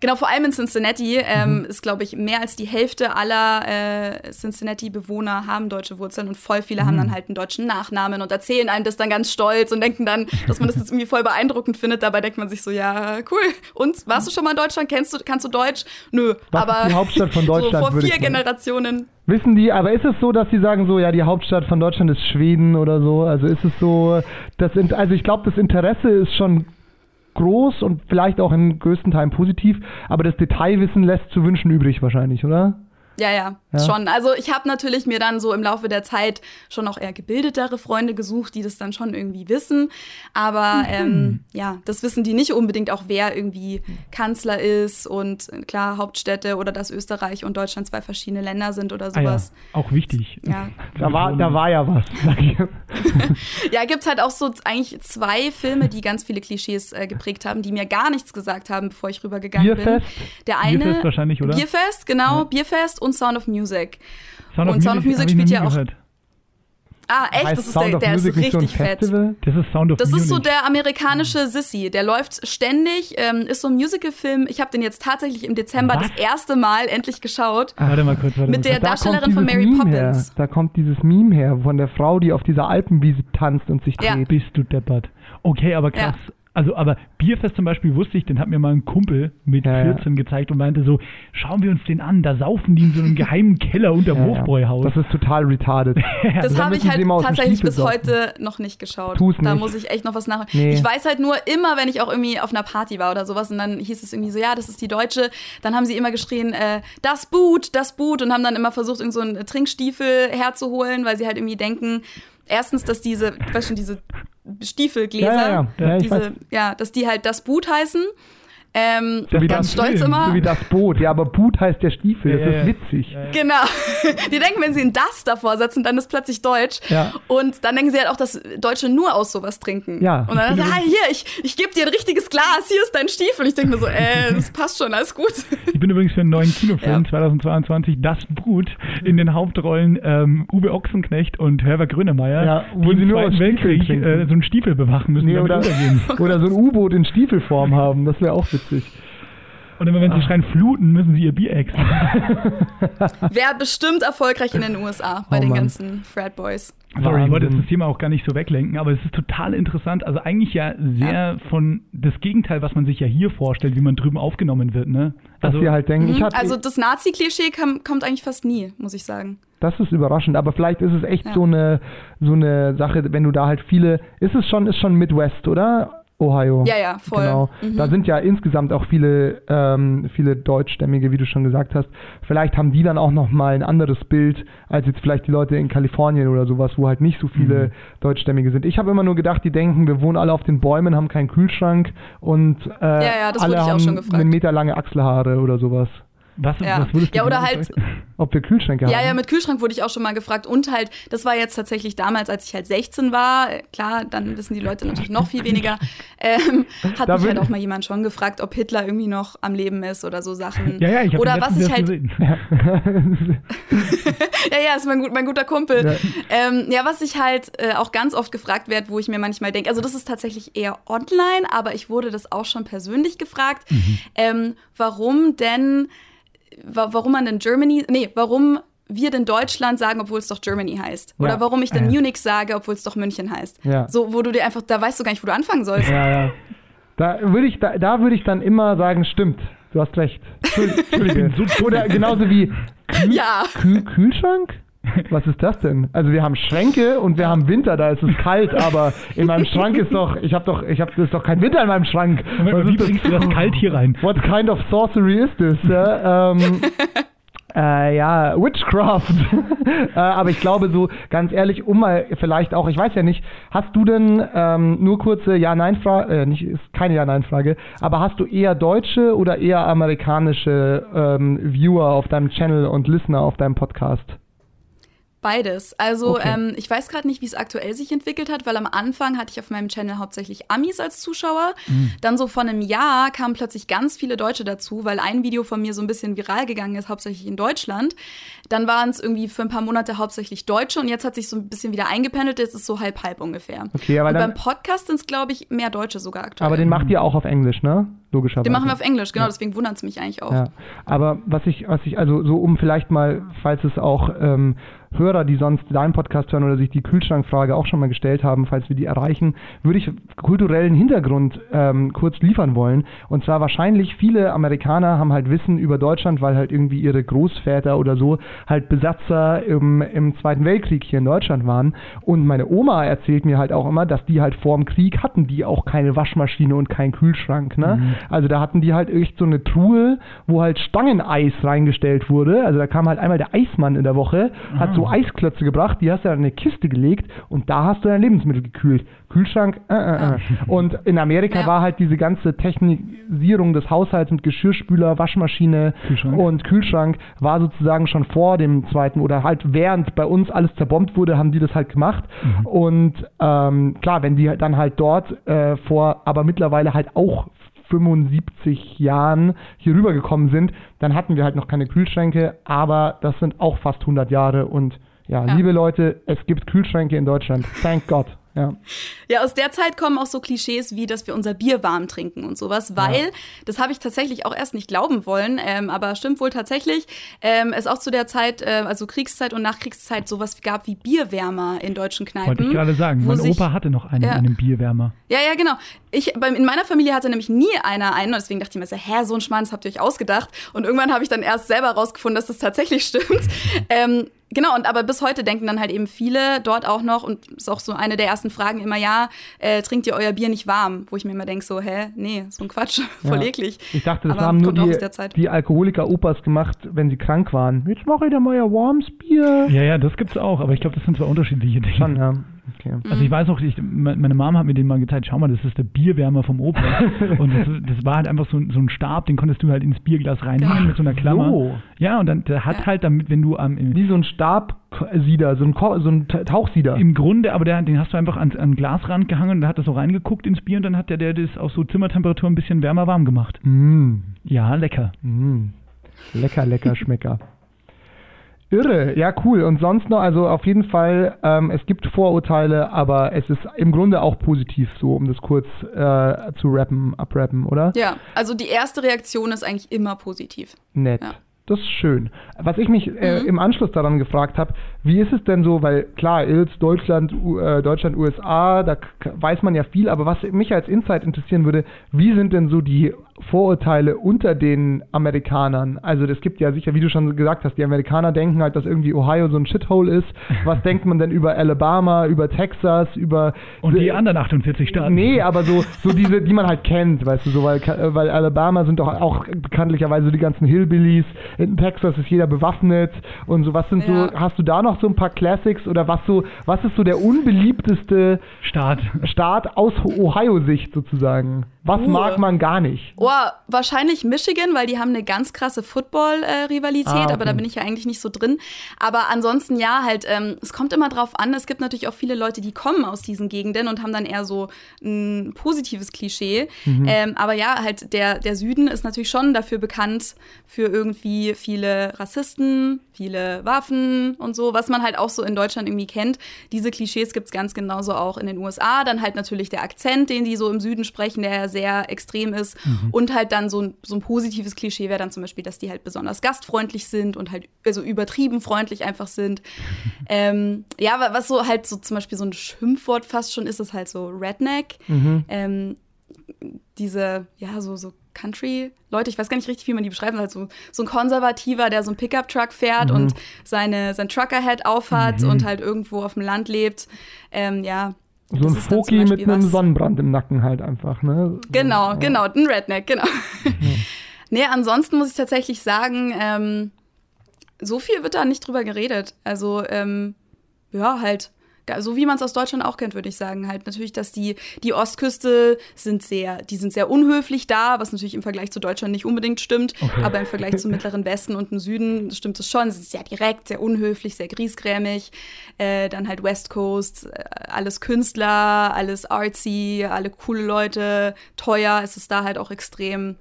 Genau, vor allem in Cincinnati ähm, Mhm. ist, glaube ich, mehr als die Hälfte aller äh, Cincinnati-Bewohner haben deutsche Wurzeln und voll viele haben Mhm. dann halt einen deutschen Nachnamen und erzählen einem das dann ganz stolz und denken dann, dass man das jetzt irgendwie voll beeindruckend findet. Dabei denkt man sich so, ja, cool. Und warst du schon mal in Deutschland? Kennst du, kannst du Deutsch? Nö, Was aber die Hauptstadt von so Deutschland, vor würde vier? Generationen. Wissen die, aber ist es so, dass sie sagen so, ja, die Hauptstadt von Deutschland ist Schweden oder so? Also ist es so, das, In- also ich glaube, das Interesse ist schon groß und vielleicht auch in größten Teilen positiv, aber das Detailwissen lässt zu wünschen übrig wahrscheinlich, oder? Ja, ja, Ja. schon. Also ich habe natürlich mir dann so im Laufe der Zeit schon auch eher gebildetere Freunde gesucht, die das dann schon irgendwie wissen. Aber ähm, ja, das wissen die nicht unbedingt auch, wer irgendwie Kanzler ist und äh, klar Hauptstädte oder dass Österreich und Deutschland zwei verschiedene Länder sind oder Ah ja, sowas. auch wichtig. ja. Da war, da war ja was. sag ich. Ja, gibt's halt auch so eigentlich zwei Filme, die ganz viele Klischees äh, geprägt haben, die mir gar nichts gesagt haben, bevor ich rübergegangen Bierfest? bin. Der eine Bierfest wahrscheinlich, oder? Bierfest, genau, Ja. Bierfest und Sound of Music. Sound of Und Sound of Music spielt ja auch- gehört. Ah, echt? Heißt das ist Sound der, der ist Music nicht so richtig fett. Festival? Das ist Sound of Das Munich. ist so der amerikanische Sissy. Der läuft ständig, ähm, ist so ein Musicalfilm. Ich habe den jetzt tatsächlich im Dezember Was? das erste Mal endlich geschaut. Warte mal kurz, warte Mit mal der. Da Darstellerin von Mary Meme Poppins. Her. Da kommt dieses Meme her von der Frau, die auf dieser Alpenwiese tanzt und sich Ja. dreht. Bist du deppert. Okay, aber krass. Also, aber Bierfest zum Beispiel wusste ich, den hat mir mal ein Kumpel mit Ja, ja. 14 gezeigt und meinte so, schauen wir uns den an, da saufen die in so einem geheimen Keller unterm Ja, ja. Hofbräuhaus. Das ist total retarded. Das da habe ich halt tatsächlich bis saufen. heute noch nicht geschaut. Tu's Da nicht. muss ich echt noch was nachholen. Nee. Ich weiß halt nur immer, wenn ich auch irgendwie auf einer Party war oder sowas und dann hieß es irgendwie so, ja, das ist die Deutsche. Dann haben sie immer geschrien, äh, das Boot, das Boot und haben dann immer versucht, irgend so einen Trinkstiefel herzuholen, weil sie halt irgendwie denken, erstens, dass diese, weißt schon, diese Stiefelgläser, Ja, ja, ja. Diese, ja, dass die halt das Boot heißen. Ähm, So wie ganz das stolz Film, immer. So wie das Boot. Ja, aber Boot heißt der Stiefel. Das Ja, ja, ist ja. witzig. Ja, ja. Genau. Die denken, wenn sie ein das davor setzen, dann ist plötzlich Deutsch. Ja. Und dann denken sie halt auch, dass Deutsche nur aus sowas trinken. Ja. Und dann sagen sie, ah, hier, ich, ich gebe dir ein richtiges Glas, hier ist dein Stiefel. Ich denke mir so, äh, das passt schon, alles gut. Ich bin übrigens für einen neuen Kinofilm Ja. 2022 Das Boot in den Hauptrollen ähm, Uwe Ochsenknecht und Herbert Grönemeyer, Ja, wo sie nur aus Stiefeln Weltkrieg trinken. äh, so einen Stiefel bewachen müssen, Nee, damit oder, untergehen. oder so ein U-Boot in Stiefelform haben. Das wäre auch witzig. Und immer wenn sie schreien fluten, müssen sie ihr Bier exen. Wäre bestimmt erfolgreich in den USA bei Oh den Mann. ganzen Frat Boys. Sorry, ich wollte das Thema auch gar nicht so weglenken, aber es ist total interessant. Also eigentlich ja sehr von das Gegenteil, was man sich ja hier vorstellt, wie man drüben aufgenommen wird, ne? Dass Also sie halt denken, ich Mhm. Also das Nazi-Klischee kam- kommt eigentlich fast nie, muss ich sagen. das ist überraschend, aber vielleicht ist es echt Ja. so eine so eine Sache, wenn du da halt viele, ist es schon, ist schon Midwest, oder? Ohio. Ja, ja, voll. Genau. Mhm. Da sind ja insgesamt auch viele, ähm, viele Deutschstämmige, wie du schon gesagt hast. Vielleicht haben die dann auch noch mal ein anderes Bild als jetzt vielleicht die Leute in Kalifornien oder sowas, wo halt nicht so viele Mhm. Deutschstämmige sind. Ich habe immer nur gedacht, die denken, wir wohnen alle auf den Bäumen, haben keinen Kühlschrank und äh, ja, das alle wurde ich auch haben schon gefragt. eine meterlange Achselhaare oder sowas. Was, Ja. was würdest du Ja, oder genau halt- sagen? Ob wir Kühlschränke haben. Ja, ja, mit Kühlschrank wurde ich auch schon mal gefragt. Und halt, das war jetzt tatsächlich damals, als ich halt 16 war. Klar, dann wissen die Leute natürlich noch viel weniger. Ähm, hat Da mich halt auch mal jemand schon gefragt, ob Hitler irgendwie noch am Leben ist oder so Sachen. Ja, ja, ich Oder was ich halt. gesehen. Ja, ja, ist mein, gut, mein guter Kumpel. Ja. Ähm, ja, was ich halt äh, auch ganz oft gefragt werde, wo ich mir manchmal denke, also das ist tatsächlich eher online, aber ich wurde das auch schon persönlich gefragt, ähm, warum denn, wa warum man denn Germany, nee, warum wir denn Deutschland sagen, obwohl es doch Germany heißt. Oder Ja. warum ich denn Äh. Munich sage, obwohl es doch München heißt. Ja. So, wo du dir einfach, da weißt du gar nicht, wo du anfangen sollst. Ja, ja. Da würde ich, da, da würde ich dann immer sagen, stimmt, du hast recht. Entschuldige. Oder genauso wie Kühl, Ja. Kühl, Kühlschrank? Was ist das denn? Also wir haben Schränke und wir haben Winter, da ist es kalt, aber in meinem Schrank ist doch, ich habe doch, ich habe, das ist doch kein Winter in meinem Schrank. Was Wie ist das? bringst du das kalt hier rein? What kind of sorcery is this? Ja, ähm, äh, ja, Witchcraft. äh, aber ich glaube so, ganz ehrlich, um mal vielleicht auch, ich weiß ja nicht, hast du denn ähm, nur kurze Ja-Nein-Frage, äh, nicht, ist keine Ja-Nein-Frage, aber hast du eher deutsche oder eher amerikanische ähm, Viewer auf deinem Channel und Listener auf deinem Podcast? Beides. Also Okay. ähm, ich weiß gerade nicht, wie es aktuell sich entwickelt hat, weil am Anfang hatte ich auf meinem Channel hauptsächlich Amis als Zuschauer. Mhm. Dann so vor einem Jahr kamen plötzlich ganz viele Deutsche dazu, weil ein Video von mir so ein bisschen viral gegangen ist, hauptsächlich in Deutschland. Dann waren es irgendwie für ein paar Monate hauptsächlich Deutsche und jetzt hat sich so ein bisschen wieder eingependelt. Jetzt ist so halb halb ungefähr. Okay, aber und beim Podcast sind es, glaube ich, mehr Deutsche sogar aktuell. Aber den macht ihr auch auf Englisch, ne? Logischerweise. Den machen wir auf Englisch, genau, Ja. deswegen wundert es mich eigentlich auch. Ja, aber was ich, was ich, also so um vielleicht mal, falls es auch ähm, Hörer, die sonst deinen Podcast hören oder sich die Kühlschrankfrage auch schon mal gestellt haben, falls wir die erreichen, würde ich kulturellen Hintergrund ähm, kurz liefern wollen. Und zwar wahrscheinlich viele Amerikaner haben halt Wissen über Deutschland, weil halt irgendwie ihre Großväter oder so halt Besatzer im, im Zweiten Weltkrieg hier in Deutschland waren. Und meine Oma erzählt mir halt auch immer, dass die halt vor dem Krieg hatten die auch keine Waschmaschine und keinen Kühlschrank. Ne? Also da hatten die halt echt so eine Truhe, wo halt Stangeneis reingestellt wurde. Also da kam halt einmal der Eismann in der Woche, hat so Eisklötze gebracht, die hast du dann in eine Kiste gelegt und da hast du dein Lebensmittel gekühlt. Kühlschrank, äh, äh, äh. Und in Amerika Ja. war halt diese ganze Technisierung des Haushalts mit Geschirrspüler, Waschmaschine Kühlschrank. und Kühlschrank war sozusagen schon vor dem zweiten oder halt während bei uns alles zerbombt wurde, haben die das halt gemacht. Und ähm, klar, wenn die dann halt dort äh, vor, aber mittlerweile halt auch 75 Jahren hier rübergekommen sind, dann hatten wir halt noch keine Kühlschränke, aber das sind auch fast 100 Jahre und ja, Ja. liebe Leute, es gibt Kühlschränke in Deutschland. Thank God. Ja. Ja, aus der Zeit kommen auch so Klischees wie, dass wir unser Bier warm trinken und sowas, weil, das habe ich tatsächlich auch erst nicht glauben wollen, ähm, aber stimmt wohl tatsächlich, ähm, es auch zu der Zeit, äh, also Kriegszeit und Nachkriegszeit, sowas gab wie Bierwärmer in deutschen Kneipen. Wollte ich gerade sagen. Mein sich- Opa hatte noch einen Ja. in einem Bierwärmer. Ja, ja, genau. Ich, beim, in meiner Familie hatte nämlich nie einer einen, und deswegen dachte ich mir so, hä, so ein Schmarrn, das habt ihr euch ausgedacht. Und irgendwann habe ich dann erst selber rausgefunden, dass das tatsächlich stimmt. ähm, genau, und aber bis heute denken dann halt eben viele dort auch noch, und ist auch so eine der ersten Fragen immer, ja, äh, trinkt ihr euer Bier nicht warm? Wo ich mir immer denke, so, hä, nee, so ein Quatsch, voll Ja. eklig. Ich dachte, das Aber haben nur die, aus der Zeit. die Alkoholiker-Opas gemacht, wenn sie krank waren. Jetzt mache ich dir mal ihr warmes Bier. Ja, ja, das gibt's auch, aber ich glaube, das sind zwei unterschiedliche Dinge. Schon, ja. Okay. Also ich weiß auch, ich, me- meine Mom hat mir den mal gezeigt, schau mal, das ist der Bierwärmer vom Opa. und das, das war halt einfach so, ein- so ein Stab, den konntest du halt ins Bierglas reinhängen mit so einer Klammer. So. Ja, und dann der hat Ja. halt damit, wenn du am im, Wie so ein Stabsieder, so ein, Ko so ein Ta- Tauchsieder. im Grunde, aber der, den hast du einfach an, an den Glasrand gehangen und da hat er so reingeguckt ins Bier und dann hat der, der das auf so Zimmertemperatur ein bisschen wärmer warm gemacht. Mm, Ja, lecker. mm. Lecker, lecker, Schmecker. Irre, ja cool. Und sonst noch, also auf jeden Fall, ähm, es gibt Vorurteile, aber es ist im Grunde auch positiv so, um das kurz äh, zu rappen, abrappen, oder? Ja, also die erste Reaktion ist eigentlich immer positiv. Nett. Ja. Das ist schön. Was ich mich äh, Mhm. im Anschluss daran gefragt habe, wie ist es denn so, weil klar, ILS, Deutschland, äh, Deutschland, USA, da k- weiß man ja viel, aber was mich als Insight interessieren würde, wie sind denn so die Vorurteile unter den Amerikanern? Also es gibt ja sicher, wie du schon gesagt hast, die Amerikaner denken halt, dass irgendwie Ohio so ein Shithole ist. Was denkt man denn über Alabama, über Texas, über Und die anderen 48 Staaten. Nee, aber so, so diese, die man halt kennt, weißt du, so, weil, weil Alabama sind doch auch bekanntlicherweise die ganzen Hillbillies. In Texas ist jeder bewaffnet und so. Was sind Ja. so, hast du da noch so ein paar Classics oder was so, was ist so der unbeliebteste Staat. Staat aus Ohio-Sicht sozusagen? Was Uh. mag man gar nicht? Oh, wahrscheinlich Michigan, weil die haben eine ganz krasse Football-Rivalität, Ah, okay. aber da bin ich ja eigentlich nicht so drin. Aber ansonsten ja, halt, ähm, es kommt immer drauf an. Es gibt natürlich auch viele Leute, die kommen aus diesen Gegenden und haben dann eher so ein positives Klischee. Mhm. Ähm, aber ja, halt, der, der Süden ist natürlich schon dafür bekannt, für irgendwie viele Rassisten, viele Waffen und so, was man halt auch so in Deutschland irgendwie kennt. Diese Klischees gibt es ganz genauso auch in den USA. Dann halt natürlich der Akzent, den die so im Süden sprechen, der sehr extrem ist. Und halt dann so ein, so ein positives Klischee wäre dann zum Beispiel, dass die halt besonders gastfreundlich sind und halt also übertrieben freundlich einfach sind. ähm, ja, wa- was so halt so zum Beispiel so ein Schimpfwort fast schon ist, ist halt so Redneck. Ähm, diese, ja, so, so Country-Leute, ich weiß gar nicht richtig, wie man die beschreiben soll, halt so, so ein Konservativer, der so einen Pickup-Truck fährt und seine, sein Trucker-Head aufhat und halt irgendwo auf dem Land lebt. Ähm, ja. So ein Foki mit einem was- Sonnenbrand im Nacken halt einfach, ne? Genau, Ja. genau, ein Redneck, genau. nee, ansonsten muss ich tatsächlich sagen, ähm, so viel wird da nicht drüber geredet. Also, ähm, ja, halt ja, so wie man es aus Deutschland auch kennt, würde ich sagen. Halt natürlich, dass die, die Ostküste sind sehr, die sind sehr unhöflich da, was natürlich im Vergleich zu Deutschland nicht unbedingt stimmt. Okay. Aber im Vergleich zum mittleren Westen und dem Süden stimmt es schon. Sie sind sehr direkt, sehr unhöflich, sehr griesgrämig. Äh, dann halt West Coast, äh, alles Künstler, alles artsy, alle coole Leute, teuer. Es ist da halt auch extrem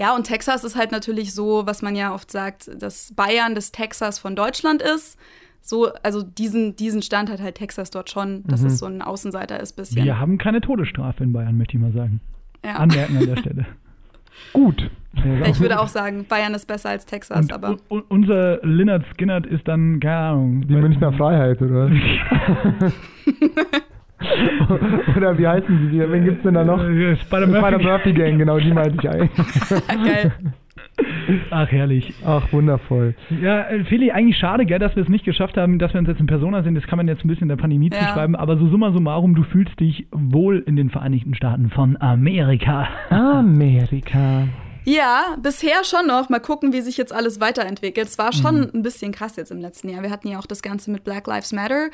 ja, und Texas ist halt natürlich so, was man ja oft sagt, dass Bayern das Texas von Deutschland ist. So, also diesen, diesen Stand hat halt Texas dort schon, dass mhm. es so ein Außenseiter ist bisschen. Wir haben keine Todesstrafe in Bayern, möchte ich mal sagen. Ja. Anmerken an der Stelle. Gut. Ich würde auch sagen, Bayern ist besser als Texas, und, aber. Und, unser Linnert Skinnert ist dann, keine Ahnung. Die Münchner Freiheit, oder? Oder wie heißen die? Wen gibt es denn da noch? Spider-Murphy Gang, genau, die meinte ich eigentlich. Geil. Ach, herrlich. Ach, wundervoll. Ja, äh, Feli, eigentlich schade, gell, dass wir es nicht geschafft haben, dass wir uns jetzt in Persona sind. Das kann man jetzt ein bisschen der Pandemie ja. zuschreiben. Aber so summa summarum, du fühlst dich wohl in den Vereinigten Staaten von Amerika. Amerika. Ja, bisher schon noch. Mal gucken, wie sich jetzt alles weiterentwickelt. Es war schon mhm. ein bisschen krass jetzt im letzten Jahr. Wir hatten ja auch das Ganze mit Black Lives Matter.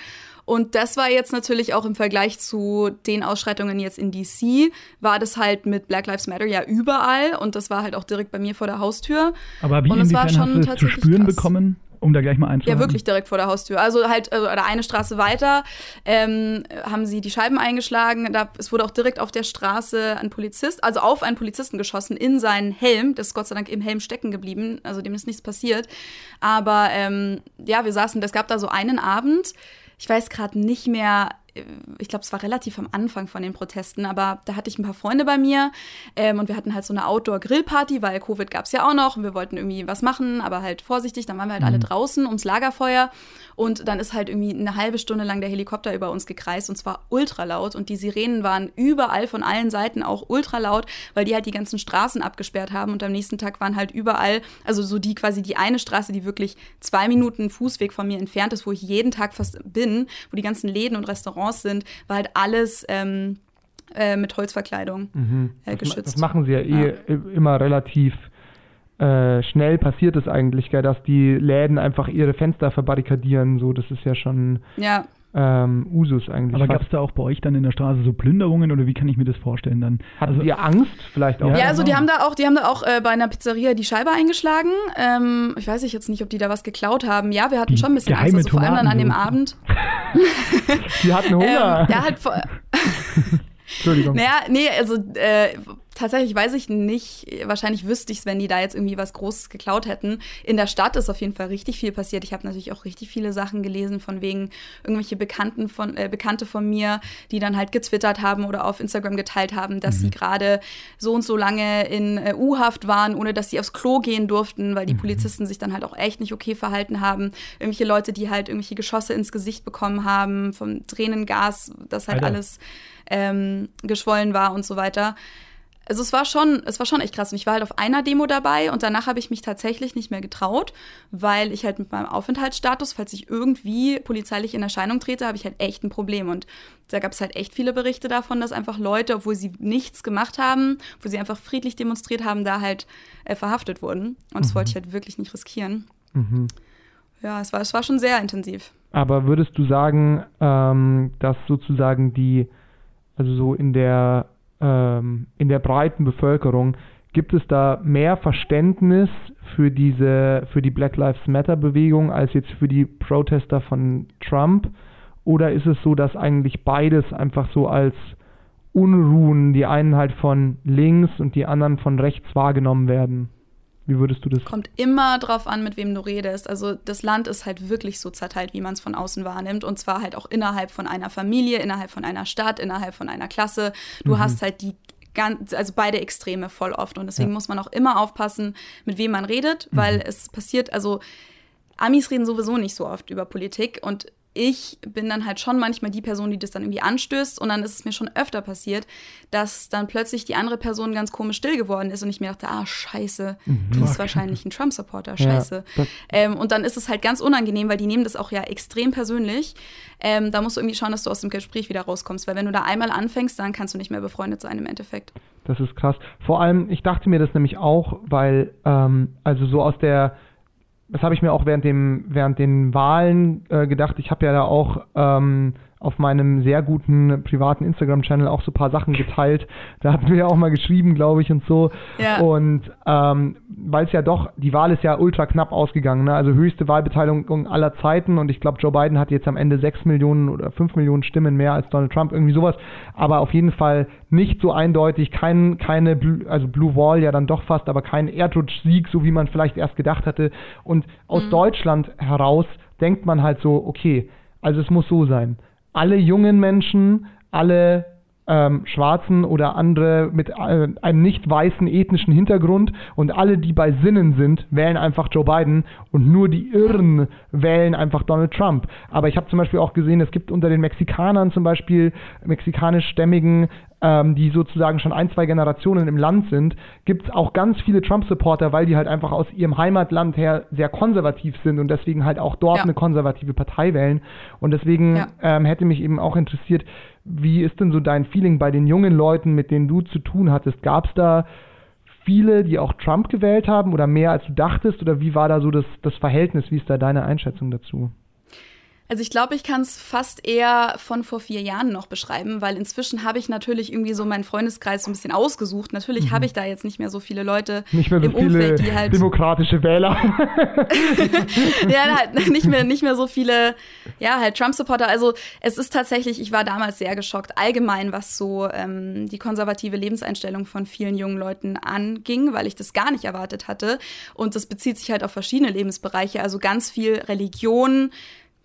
Und das war jetzt natürlich auch im Vergleich zu den Ausschreitungen jetzt in DC, war das halt mit Black Lives Matter ja überall. Und das war halt auch direkt bei mir vor der Haustür. Aber wie und es war schon hast du das zu spüren krass. bekommen? Um da gleich mal einzuhaken. Ja, wirklich direkt vor der Haustür. Also halt also, oder eine Straße weiter ähm, haben sie die Scheiben eingeschlagen. Da, es wurde auch direkt auf der Straße ein Polizist, also auf einen Polizisten geschossen in seinen Helm. Das ist Gott sei Dank im Helm stecken geblieben, also dem ist nichts passiert. Aber ähm, ja, wir saßen, es gab da so einen Abend, ich weiß gerade nicht mehr, ich glaube, es war relativ am Anfang von den Protesten, aber da hatte ich ein paar Freunde bei mir ähm, und wir hatten halt so eine Outdoor-Grillparty, weil Covid gab es ja auch noch und wir wollten irgendwie was machen, aber halt vorsichtig. Dann waren wir halt mhm. alle draußen ums Lagerfeuer und dann ist halt irgendwie eine halbe Stunde lang der Helikopter über uns gekreist und zwar ultra laut und die Sirenen waren überall von allen Seiten auch ultra laut, weil die halt die ganzen Straßen abgesperrt haben und am nächsten Tag waren halt überall, also so die quasi die eine Straße, die wirklich zwei Minuten Fußweg von mir entfernt ist, wo ich jeden Tag fast bin, wo die ganzen Läden und Restaurants sind, war halt alles ähm, äh, mit Holzverkleidung mhm. äh, geschützt. Das, machen sie ja eh ja. immer relativ äh, schnell passiert es eigentlich, gell, dass die Läden einfach ihre Fenster verbarrikadieren. So, das ist ja schon ja. Ähm, Usus eigentlich. Aber gab es da auch bei euch dann in der Straße so Plünderungen oder wie kann ich mir das vorstellen dann? Hatten also, ihr Angst vielleicht auch? Ja, also die haben da auch, die haben da auch äh, bei einer Pizzeria die Scheibe eingeschlagen. Ähm, ich weiß jetzt nicht, ob die da was geklaut haben. Ja, wir hatten die schon ein bisschen Angst, also vor allem dann an dem Abend. die hatten Hunger. Ähm, ja, halt vor Entschuldigung. Naja, nee, also äh, tatsächlich weiß ich nicht. Wahrscheinlich wüsste ich es, wenn die da jetzt irgendwie was Großes geklaut hätten. In der Stadt ist auf jeden Fall richtig viel passiert. Ich habe natürlich auch richtig viele Sachen gelesen, von wegen irgendwelche Bekannten von, äh, Bekannte von mir, die dann halt getwittert haben oder auf Instagram geteilt haben, dass mhm. sie gerade so und so lange in äh, U-Haft waren, ohne dass sie aufs Klo gehen durften, weil die mhm. Polizisten sich dann halt auch echt nicht okay verhalten haben. Irgendwelche Leute, die halt irgendwelche Geschosse ins Gesicht bekommen haben, vom Tränengas, das halt Alter. alles ähm, geschwollen war und so weiter. Also es war schon, es war schon echt krass. Und ich war halt auf einer Demo dabei und danach habe ich mich tatsächlich nicht mehr getraut, weil ich halt mit meinem Aufenthaltsstatus, falls ich irgendwie polizeilich in Erscheinung trete, habe ich halt echt ein Problem. Und da gab es halt echt viele Berichte davon, dass einfach Leute, obwohl sie nichts gemacht haben, wo sie einfach friedlich demonstriert haben, da halt äh, verhaftet wurden. Und das mhm. wollte ich halt wirklich nicht riskieren. Mhm. Ja, es war, es war schon sehr intensiv. Aber würdest du sagen, ähm, dass sozusagen die, also so in der ähm, in der breiten Bevölkerung, gibt es da mehr Verständnis für diese, für die Black Lives Matter Bewegung als jetzt für die Protester von Trump? Oder ist es so, dass eigentlich beides einfach so als Unruhen, die einen halt von links und die anderen von rechts wahrgenommen werden? Wie würdest du das? Kommt immer drauf an, mit wem du redest. Also das Land ist halt wirklich so zerteilt, wie man es von außen wahrnimmt. Und zwar halt auch innerhalb von einer Familie, innerhalb von einer Stadt, innerhalb von einer Klasse. Du mhm. hast halt die ganz, also beide Extreme voll oft. Und deswegen ja. muss man auch immer aufpassen, mit wem man redet, weil mhm. es passiert, also Amis reden sowieso nicht so oft über Politik und ich bin dann halt schon manchmal die Person, die das dann irgendwie anstößt. Und dann ist es mir schon öfter passiert, dass dann plötzlich die andere Person ganz komisch still geworden ist und ich mir dachte, ah, scheiße, mhm. die ist wahrscheinlich ein Trump-Supporter, scheiße. Ja, ähm, und dann ist es halt ganz unangenehm, weil die nehmen das auch ja extrem persönlich. Ähm, da musst du irgendwie schauen, dass du aus dem Gespräch wieder rauskommst, weil wenn du da einmal anfängst, dann kannst du nicht mehr befreundet sein im Endeffekt. Das ist krass. Vor allem, ich dachte mir das nämlich auch, weil, ähm, also so aus der das habe ich mir auch während, dem, während den Wahlen äh, gedacht. Ich habe ja da auch ähm, auf meinem sehr guten privaten Instagram-Channel auch so ein paar Sachen geteilt. Da hatten wir ja auch mal geschrieben, glaube ich, und so. Ja. Und ähm, weil es ja doch, die Wahl ist ja ultra knapp ausgegangen, ne? also höchste Wahlbeteiligung aller Zeiten und ich glaube, Joe Biden hat jetzt am Ende 6 Millionen oder 5 Millionen Stimmen mehr als Donald Trump, irgendwie sowas, aber auf jeden Fall nicht so eindeutig, kein, keine, also Blue Wall ja dann doch fast, aber kein Erdrutschsieg, so wie man vielleicht erst gedacht hatte. Und aus Mhm. Deutschland heraus denkt man halt so, okay, also es muss so sein alle jungen Menschen, alle ähm, Schwarzen oder andere mit äh, einem nicht weißen ethnischen Hintergrund und alle, die bei Sinnen sind, wählen einfach Joe Biden und nur die Irren wählen einfach Donald Trump. Aber ich habe zum Beispiel auch gesehen, es gibt unter den Mexikanern zum Beispiel, mexikanischstämmigen, ähm, die sozusagen schon ein, zwei Generationen im Land sind, gibt es auch ganz viele Trump-Supporter, weil die halt einfach aus ihrem Heimatland her sehr konservativ sind und deswegen halt auch dort Ja. eine konservative Partei wählen. Und deswegen Ja. ähm, hätte mich eben auch interessiert, wie ist denn so dein Feeling bei den jungen Leuten, mit denen du zu tun hattest? Gab es da viele, die auch Trump gewählt haben oder mehr als du dachtest? Oder wie war da so das, das Verhältnis? Wie ist da deine Einschätzung dazu? Also ich glaube, ich kann es fast eher von vor vier Jahren noch beschreiben, weil inzwischen habe ich natürlich irgendwie so meinen Freundeskreis so ein bisschen ausgesucht. Natürlich habe ich da jetzt nicht mehr so viele Leute Mhm. Nicht mehr so im viele Umfeld, die halt demokratische Wähler. ja, halt nicht mehr, nicht mehr so viele, ja, halt Trump-Supporter. Also es ist tatsächlich, ich war damals sehr geschockt, allgemein, was so ähm, die konservative Lebenseinstellung von vielen jungen Leuten anging, weil ich das gar nicht erwartet hatte. Und das bezieht sich halt auf verschiedene Lebensbereiche, also ganz viel Religion,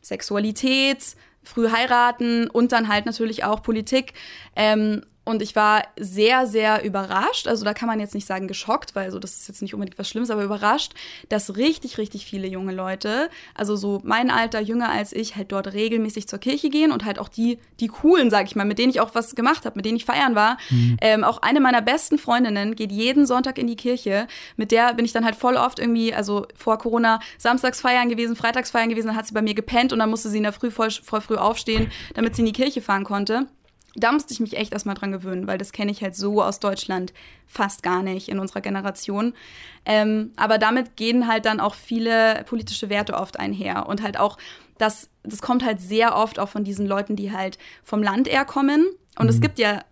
Sexualität, früh heiraten und dann halt natürlich auch Politik. Ähm, und ich war sehr, sehr überrascht. Also da kann man jetzt nicht sagen geschockt, weil so das ist jetzt nicht unbedingt was Schlimmes, aber überrascht, dass richtig, richtig viele junge Leute, also so mein Alter, jünger als ich, halt dort regelmäßig zur Kirche gehen und halt auch die, die coolen, sag ich mal, mit denen ich auch was gemacht habe, mit denen ich feiern war. Ähm, auch eine meiner besten Freundinnen geht jeden Sonntag in die Kirche. Mit der bin ich dann halt voll oft irgendwie, also vor Corona, samstags feiern gewesen, freitags feiern gewesen, dann hat sie bei mir gepennt und dann musste sie in der Früh voll, voll früh aufstehen, damit sie in die Kirche fahren konnte. Da musste ich mich echt erstmal dran gewöhnen, weil das kenne ich halt so aus Deutschland fast gar nicht in unserer Generation. Ähm, aber damit gehen halt dann auch viele politische Werte oft einher und halt auch, das, das kommt halt sehr oft auch von diesen Leuten, die halt vom Land eher kommen. Und es gibt ja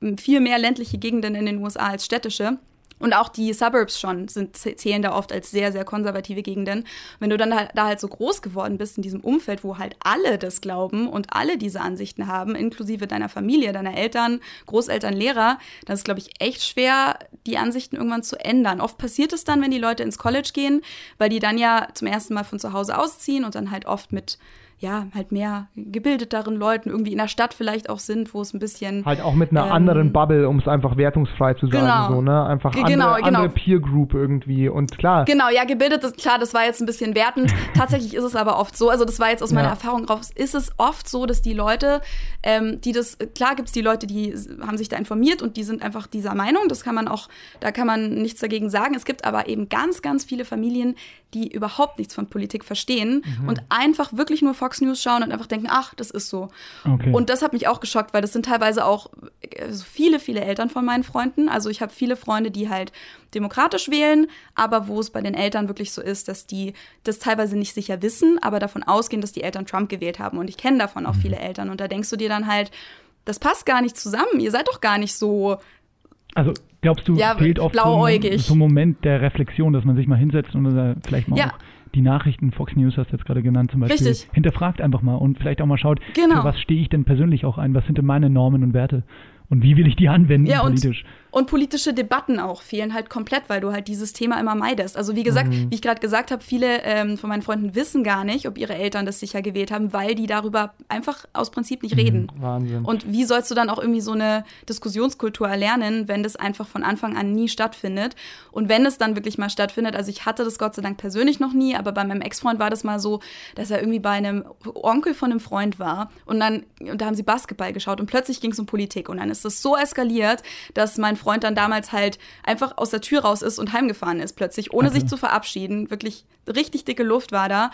äh, viel mehr ländliche Gegenden in den USA als städtische. Und auch die Suburbs schon sind, zählen da oft als sehr, sehr konservative Gegenden. Wenn du dann halt, da halt so groß geworden bist in diesem Umfeld, wo halt alle das glauben und alle diese Ansichten haben, inklusive deiner Familie, deiner Eltern, Großeltern, Lehrer, dann ist, glaube ich, echt schwer, die Ansichten irgendwann zu ändern. Oft passiert es dann, wenn die Leute ins College gehen, weil die dann ja zum ersten Mal von zu Hause ausziehen und dann halt oft mit ja, halt mehr gebildeteren Leuten irgendwie in der Stadt vielleicht auch sind, wo es ein bisschen. halt auch mit einer Ähm, anderen Bubble, um es einfach wertungsfrei zu sagen. Genau. So, ne? Einfach Ge- andere, genau, genau. andere Peer Group irgendwie. Und klar, Genau, ja, gebildet ist klar, das war jetzt ein bisschen wertend. Tatsächlich ist es aber oft so, also das war jetzt aus meiner Ja. Erfahrung raus, ist es oft so, dass die Leute, ähm, die das, klar gibt es die Leute, die haben sich da informiert und die sind einfach dieser Meinung, das kann man auch, da kann man nichts dagegen sagen. Es gibt aber eben ganz, ganz viele Familien, die überhaupt nichts von Politik verstehen Mhm. und einfach wirklich nur Fox News schauen und einfach denken, ach, das ist so. Okay. Und das hat mich auch geschockt, weil das sind teilweise auch äh, so viele, viele Eltern von meinen Freunden. Also ich habe viele Freunde, die halt demokratisch wählen, aber wo es bei den Eltern wirklich so ist, dass die das teilweise nicht sicher wissen, aber davon ausgehen, dass die Eltern Trump gewählt haben. Und ich kenne davon auch viele Eltern. Und da denkst du dir dann halt, das passt gar nicht zusammen. Ihr seid doch gar nicht so. Also glaubst du, Ja, fehlt oft so ein, blauäugig. so ein Moment der Reflexion, dass man sich mal hinsetzt und vielleicht mal Ja. auch die Nachrichten, Fox News hast du jetzt gerade genannt zum Beispiel, Richtig. hinterfragt einfach mal und vielleicht auch mal schaut, Genau. für was stehe ich denn persönlich auch ein, was sind denn meine Normen und Werte und wie will ich die anwenden Ja, und, politisch. und politische Debatten auch fehlen halt komplett, weil du halt dieses Thema immer meidest. Also wie gesagt, Mhm. wie ich gerade gesagt habe, viele ähm, von meinen Freunden wissen gar nicht, ob ihre Eltern das sicher gewählt haben, weil die darüber einfach aus Prinzip nicht reden. Wahnsinn. Und wie sollst du dann auch irgendwie so eine Diskussionskultur erlernen, wenn das einfach von Anfang an nie stattfindet? Und wenn es dann wirklich mal stattfindet, also ich hatte das Gott sei Dank persönlich noch nie, aber bei meinem Ex-Freund war das mal so, dass er irgendwie bei einem Onkel von einem Freund war und dann, und da haben sie Basketball geschaut und plötzlich ging es um Politik und dann ist das so eskaliert, dass mein Freund dann damals halt einfach aus der Tür raus ist und heimgefahren ist plötzlich, ohne Okay. sich zu verabschieden. Wirklich richtig dicke Luft war da.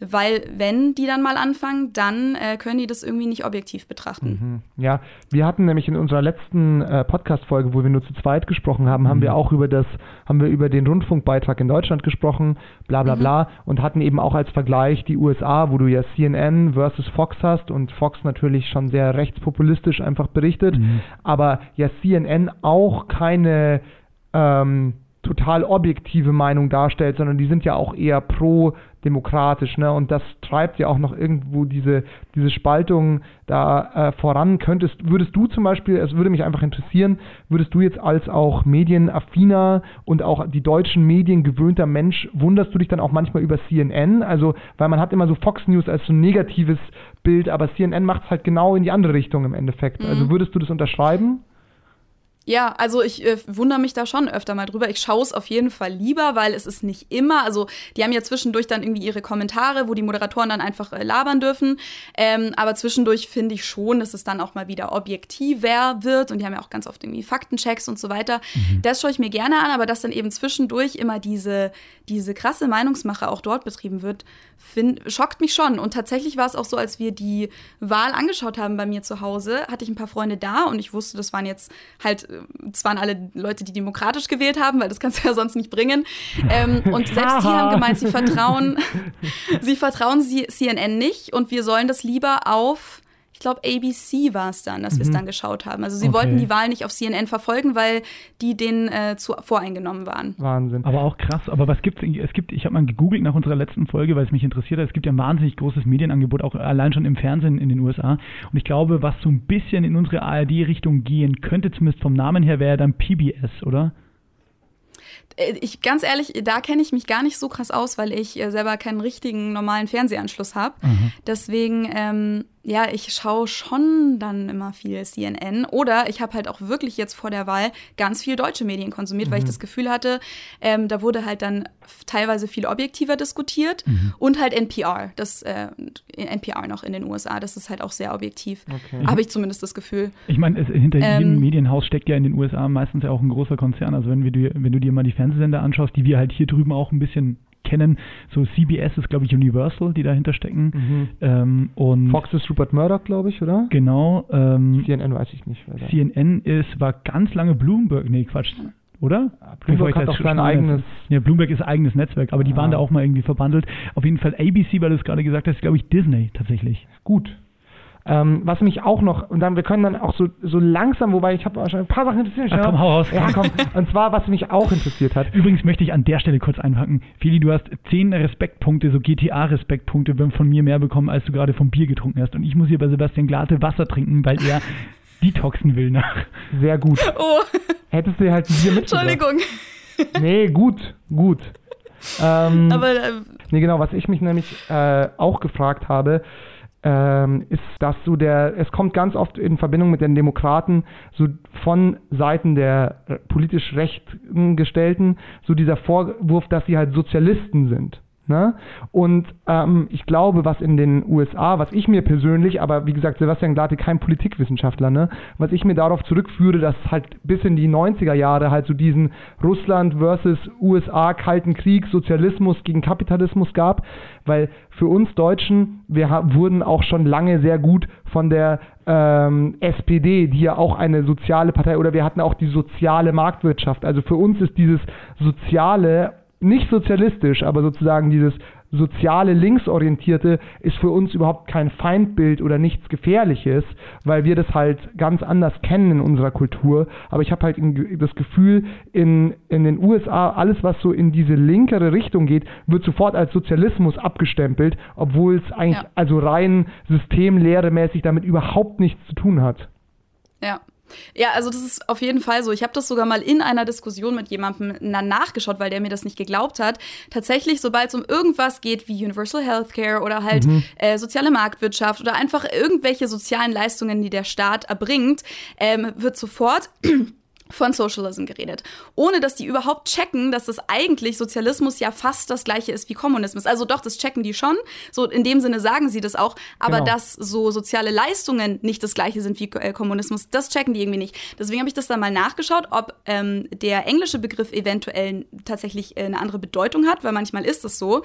Weil wenn die dann mal anfangen, dann äh, können die das irgendwie nicht objektiv betrachten. Mhm. Ja, wir hatten nämlich in unserer letzten äh, Podcast-Folge, wo wir nur zu zweit gesprochen haben, haben Mhm. wir auch über das, haben wir über den Rundfunkbeitrag in Deutschland gesprochen, bla bla Mhm. bla, und hatten eben auch als Vergleich die USA, wo du ja CNN versus Fox hast und Fox natürlich schon sehr rechtspopulistisch einfach berichtet, Mhm. aber ja CNN auch keine ähm, total objektive Meinung darstellt, sondern die sind ja auch eher pro-demokratisch, ne? Und das treibt ja auch noch irgendwo diese, diese Spaltung da äh, voran. Könntest, würdest du zum Beispiel, es würde mich einfach interessieren, würdest du jetzt als auch medienaffiner und auch die deutschen Medien gewöhnter Mensch, wunderst du dich dann auch manchmal über CNN? Also, weil man hat immer so Fox News als so ein negatives Bild, aber CNN macht es halt genau in die andere Richtung im Endeffekt. Mhm. Also würdest du das unterschreiben? Ja, also ich äh, wundere mich da schon öfter mal drüber. Ich schaue es auf jeden Fall lieber, weil es ist nicht immer, also die haben ja zwischendurch dann irgendwie ihre Kommentare, wo die Moderatoren dann einfach äh, labern dürfen. Ähm, aber zwischendurch finde ich schon, dass es dann auch mal wieder objektiver wird und die haben ja auch ganz oft irgendwie Faktenchecks und so weiter. Das schaue ich mir gerne an, aber dass dann eben zwischendurch immer diese, diese krasse Meinungsmache auch dort betrieben wird, find, schockt mich schon. Und tatsächlich war es auch so, als wir die Wahl angeschaut haben bei mir zu Hause, hatte ich ein paar Freunde da und ich wusste, das waren jetzt halt, es waren alle Leute, die demokratisch gewählt haben, weil das kannst du ja sonst nicht bringen. Ähm, und selbst die haben gemeint, sie vertrauen, sie vertrauen CNN nicht und wir sollen das lieber auf ich glaube, ABC war es dann, dass wir es dann geschaut haben. Also sie Okay. wollten die Wahl nicht auf CNN verfolgen, weil die denen äh, zu voreingenommen waren. Wahnsinn. Aber auch krass. Aber was gibt's? Es gibt, ich habe mal gegoogelt nach unserer letzten Folge, weil es mich interessiert hat. Es gibt ja ein wahnsinnig großes Medienangebot, auch allein schon im Fernsehen in den USA. Und ich glaube, was so ein bisschen in unsere ARD-Richtung gehen könnte, zumindest vom Namen her, wäre dann PBS, oder? Äh, Ich ganz ehrlich, da kenne ich mich gar nicht so krass aus, weil ich äh, selber keinen richtigen normalen Fernsehanschluss habe. Deswegen, ähm, ja, ich schaue schon dann immer viel CNN. Oder ich habe halt auch wirklich jetzt vor der Wahl ganz viel deutsche Medien konsumiert, weil ich das Gefühl hatte, ähm, da wurde halt dann teilweise viel objektiver diskutiert. Und halt NPR, das äh, NPR noch in den USA, das ist halt auch sehr objektiv. Okay. Habe ich zumindest das Gefühl. Ich meine, hinter Ähm, jedem Medienhaus steckt ja in den USA meistens ja auch ein großer Konzern. Also wenn, wir, wenn du dir mal die Fernsehsender anschaust, die wir halt hier drüben auch ein bisschen kennen, so CBS ist, glaube ich, Universal, die dahinter stecken. Mhm. Ähm, und Fox ist Rupert Murdoch, glaube ich, oder? genau, ähm, CNN weiß ich nicht. da- CNN ist, war ganz lange Bloomberg, nee, Quatsch, oder? Bloomberg hat auch sein eigenes. Ja, Bloomberg ist eigenes Netzwerk, aber die Ah. waren da auch mal irgendwie verbandelt. Auf jeden Fall ABC, weil du es gerade gesagt hast, glaube ich Disney tatsächlich. Gut. Ähm, was mich auch noch, und dann, wir können dann auch so, so langsam, wobei ich habe wahrscheinlich ein paar Sachen interessiert. Ach, komm, hau raus. Ja, komm. Und zwar, was mich auch interessiert hat. Übrigens möchte ich an der Stelle kurz einpacken. Fili, du hast 10 Respektpunkte, so GTA-Respektpunkte von mir mehr bekommen, als du gerade vom Bier getrunken hast. Und ich muss hier bei Sebastian Glate Wasser trinken, weil er detoxen will nach. Sehr gut. Oh, Hättest du halt ein Bier mitgebracht. Entschuldigung. Nee, gut, gut. Ähm, Aber äh, Nee, genau, was ich mich nämlich äh, auch gefragt habe, ähm, ist, dass so der, es kommt ganz oft in Verbindung mit den Demokraten, so von Seiten der politisch Rechten gestellten, so dieser Vorwurf, dass sie halt Sozialisten sind. Ne? Und ähm, ich glaube, was in den USA, was ich mir persönlich, aber wie gesagt, Sebastian Glate kein Politikwissenschaftler, ne? was ich mir darauf zurückführe, dass halt bis in die 90er Jahre halt so diesen Russland versus USA Kalten Krieg, Sozialismus gegen Kapitalismus gab, weil für uns Deutschen, wir wurden auch schon lange sehr gut von der ähm, SPD, die ja auch eine soziale Partei, oder wir hatten auch die soziale Marktwirtschaft. Also für uns ist dieses soziale nicht sozialistisch, aber sozusagen dieses soziale Linksorientierte ist für uns überhaupt kein Feindbild oder nichts Gefährliches, weil wir das halt ganz anders kennen in unserer Kultur. Aber ich habe halt das Gefühl, in, in den USA, alles, was so in diese linkere Richtung geht, wird sofort als Sozialismus abgestempelt, obwohl es eigentlich Ja. also rein systemlehremäßig damit überhaupt nichts zu tun hat. Ja. Ja, also das ist auf jeden Fall so. Ich habe das sogar mal in einer Diskussion mit jemandem na- nachgeschaut, weil der mir das nicht geglaubt hat. Tatsächlich, sobald es um irgendwas geht wie Universal Healthcare oder halt äh, soziale Marktwirtschaft oder einfach irgendwelche sozialen Leistungen, die der Staat erbringt, ähm, wird sofort von Socialism geredet, ohne dass die überhaupt checken, dass das eigentlich Sozialismus ja fast das gleiche ist wie Kommunismus. Also doch, das checken die schon. So in dem Sinne sagen sie das auch, aber Genau. dass so soziale Leistungen nicht das gleiche sind wie äh, Kommunismus, das checken die irgendwie nicht. Deswegen habe ich das dann mal nachgeschaut, ob ähm, der englische Begriff eventuell tatsächlich äh, eine andere Bedeutung hat, weil manchmal ist das so.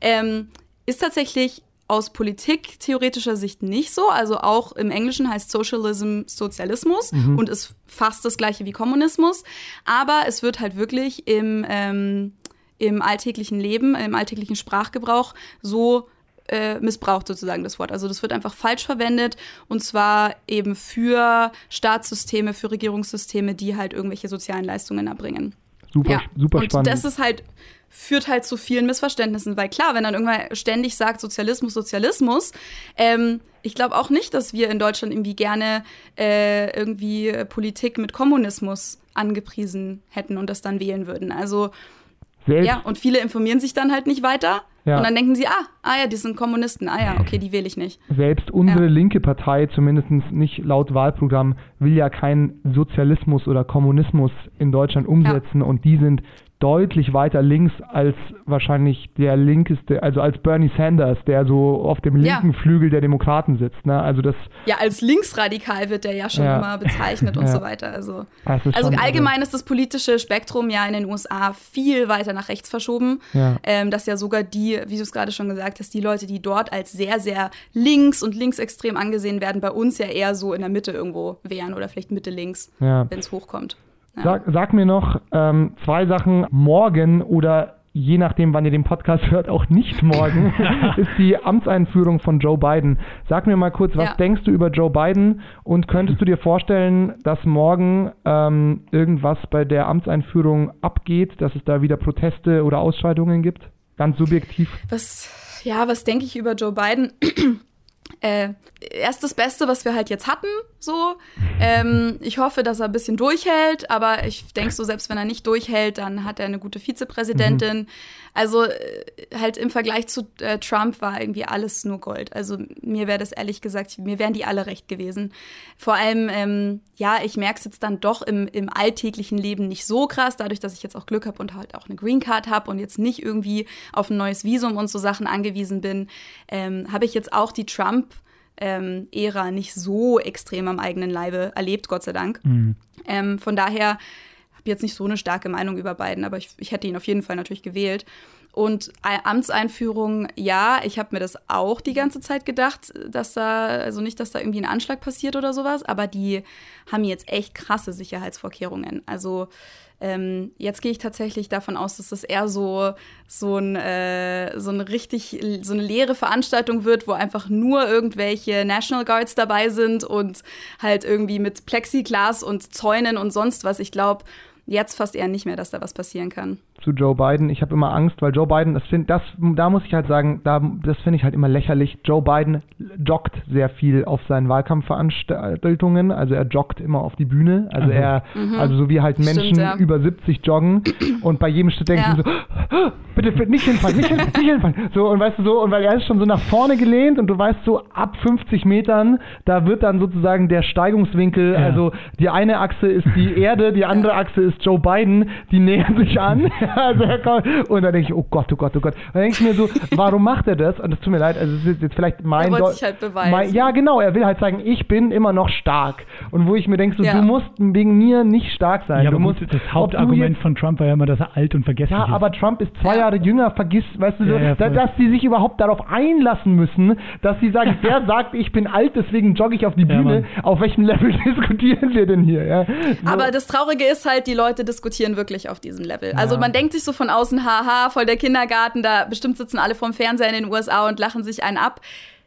Ähm, Ist tatsächlich aus Politik-theoretischer Sicht nicht so. Also auch im Englischen heißt Socialism Sozialismus Mhm. und ist fast das gleiche wie Kommunismus. Aber es wird halt wirklich im, ähm, im alltäglichen Leben, im alltäglichen Sprachgebrauch so äh, missbraucht sozusagen das Wort. Also das wird einfach falsch verwendet und zwar eben für Staatssysteme, für Regierungssysteme, die halt irgendwelche sozialen Leistungen erbringen. Super, Ja, super und spannend. das ist halt, führt halt zu vielen Missverständnissen, weil klar, wenn dann irgendwann ständig sagt Sozialismus, Sozialismus, ähm, ich glaube auch nicht, dass wir in Deutschland irgendwie gerne äh, irgendwie Politik mit Kommunismus angepriesen hätten und das dann wählen würden. Also Selbst, ja, und viele informieren sich dann halt nicht weiter Ja. und dann denken sie, ah, ah ja, die sind Kommunisten, ah ja, okay, die wähle ich nicht. selbst unsere Ja. linke Partei, zumindest nicht laut Wahlprogramm, will ja keinen Sozialismus oder Kommunismus in Deutschland umsetzen und die sind deutlich weiter links als wahrscheinlich der linkeste, also als Bernie Sanders, der so auf dem Ja. linken Flügel der Demokraten sitzt. Ne? Also das, Ja, als linksradikal wird der ja schon Ja. immer bezeichnet und Ja. so weiter. Also, also schon, allgemein ist das politische Spektrum ja in den USA viel weiter nach rechts verschoben. Ja. Ähm, dass ja sogar die, wie du es gerade schon gesagt hast, die Leute, die dort als sehr, sehr links und linksextrem angesehen werden, bei uns ja eher so in der Mitte irgendwo wären oder vielleicht Mitte links, Ja. wenn es hochkommt. Ja. Sag, sag mir noch ähm, zwei Sachen. Morgen oder je nachdem, wann ihr den Podcast hört, auch nicht morgen, ist die Amtseinführung von Joe Biden. Sag mir mal kurz, was Ja. denkst du über Joe Biden und könntest du dir vorstellen, dass morgen ähm, irgendwas bei der Amtseinführung abgeht, dass es da wieder Proteste oder Ausschreitungen gibt? Ganz subjektiv. Was, ja, was denke ich über Joe Biden? äh, er ist das Beste, was wir halt jetzt hatten, so. Ähm, ich hoffe, dass er ein bisschen durchhält, aber ich denke so, selbst wenn er nicht durchhält, dann hat er eine gute Vizepräsidentin. Also äh, halt im Vergleich zu äh, Trump war irgendwie alles nur Gold. Also mir wäre das ehrlich gesagt, mir wären die alle recht gewesen. Vor allem, ähm, ja, ich merke es jetzt dann doch im, im alltäglichen Leben nicht so krass, dadurch, dass ich jetzt auch Glück habe und halt auch eine Green Card habe und jetzt nicht irgendwie auf ein neues Visum und so Sachen angewiesen bin, ähm, habe ich jetzt auch die Trump- ähm, Ära nicht so extrem am eigenen Leibe erlebt, Gott sei Dank. Ähm, von daher habe jetzt nicht so eine starke Meinung über Biden, aber ich, ich hätte ihn auf jeden Fall natürlich gewählt. Und Amtseinführung, ja, ich habe mir das auch die ganze Zeit gedacht, dass da, also nicht, dass da irgendwie ein Anschlag passiert oder sowas, aber die haben jetzt echt krasse Sicherheitsvorkehrungen. Also ähm, jetzt gehe ich tatsächlich davon aus, dass das eher so, so, ein, äh, so eine richtig, so eine leere Veranstaltung wird, wo einfach nur irgendwelche National Guards dabei sind und halt irgendwie mit Plexiglas und Zäunen und sonst was. Ich glaube jetzt fast eher nicht mehr, dass da was passieren kann. Zu Joe Biden. Ich habe immer Angst, weil Joe Biden, das find, das, da muss ich halt sagen, da, das finde ich halt immer lächerlich. Joe Biden joggt sehr viel auf seinen Wahlkampfveranstaltungen, also er joggt immer auf die Bühne, also Also. er, also so wie halt Stimmt, Menschen ja. über 70 joggen und bei jedem Schritt denke Ja. ich so, bitte, bitte nicht hinfallen, nicht hinfallen, nicht hinfallen. So und weißt du so, und weil er ist schon so nach vorne gelehnt und du weißt so ab 50 Metern, da wird dann sozusagen der Steigungswinkel, Ja. also die eine Achse ist die Erde, die andere Achse ist Joe Biden, die nähern sich an. also er kommt, und dann denke ich, oh Gott, oh Gott, oh Gott. Und dann denke ich mir so, warum macht er das? Und das tut mir leid, also es ist jetzt vielleicht mein wollte Deu- sich halt beweisen. Mein, ja, genau, er will halt sagen, ich bin immer noch stark. Und wo ich mir denke, so, Ja. du musst wegen mir nicht stark sein. Ja, du musst, das Hauptargument von Trump war ja immer, dass er alt und vergesslich ja, ist. aber Trump ist zwei Ja. Jahre jünger, vergiss, weißt du, so, Ja, ja, da, dass die sich überhaupt darauf einlassen müssen, dass sie sagen, der sagt, ich bin alt, deswegen jogge ich auf die Ja, Bühne. Auf welchem Level diskutieren wir denn hier? Ja? So. Aber das Traurige ist halt, die Leute diskutieren wirklich auf diesem Level. Also Ja. Man denkt sich so von außen, haha, voll der Kindergarten, da bestimmt sitzen alle vorm Fernseher in den USA und lachen sich einen ab.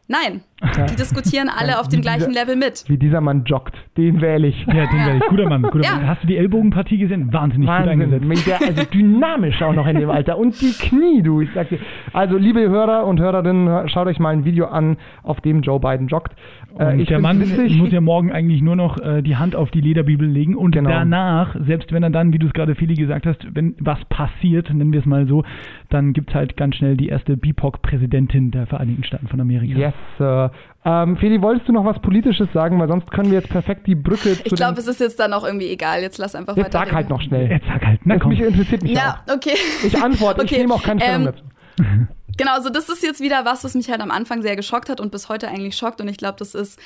Nein. Die diskutieren alle auf dem gleichen dieser- Level mit. Wie dieser Mann joggt, den wähle ich. ja, den werde ich. Guter Mann, guter Ja. Mann. Hast du die Ellbogenpartie gesehen? Wahnsinnig gut Wahnsinn, eingesetzt. mit der, also dynamisch auch noch in dem Alter. Und die Knie, du, ich sag dir. Also, liebe Hörer und Hörerinnen, schaut euch mal ein Video an, auf dem Joe Biden joggt. Äh, Und ich der Mann witzig. muss ja morgen eigentlich nur noch äh, die Hand auf die Lederbibel legen und Genau. danach, selbst wenn er dann, wie du es gerade Feli gesagt hast, wenn was passiert, nennen wir es mal so, dann gibt es halt ganz schnell die erste BIPOC-Präsidentin der Vereinigten Staaten von Amerika. Yes, Sir. Ähm, Feli, wolltest du noch was Politisches sagen? Weil sonst können wir jetzt perfekt die Brücke zu Ich glaube, es ist jetzt dann auch irgendwie egal. Jetzt lass einfach Jetzt weiter. sag halt noch schnell. Jetzt sag halt, na komm. mich interessiert mich Ja, auch. okay. Ich antworte, ich Okay, nehme auch keine Stellung ähm, dazu. Genau, also das ist jetzt wieder was, was mich halt am Anfang sehr geschockt hat und bis heute eigentlich schockt. Und ich glaube, das ist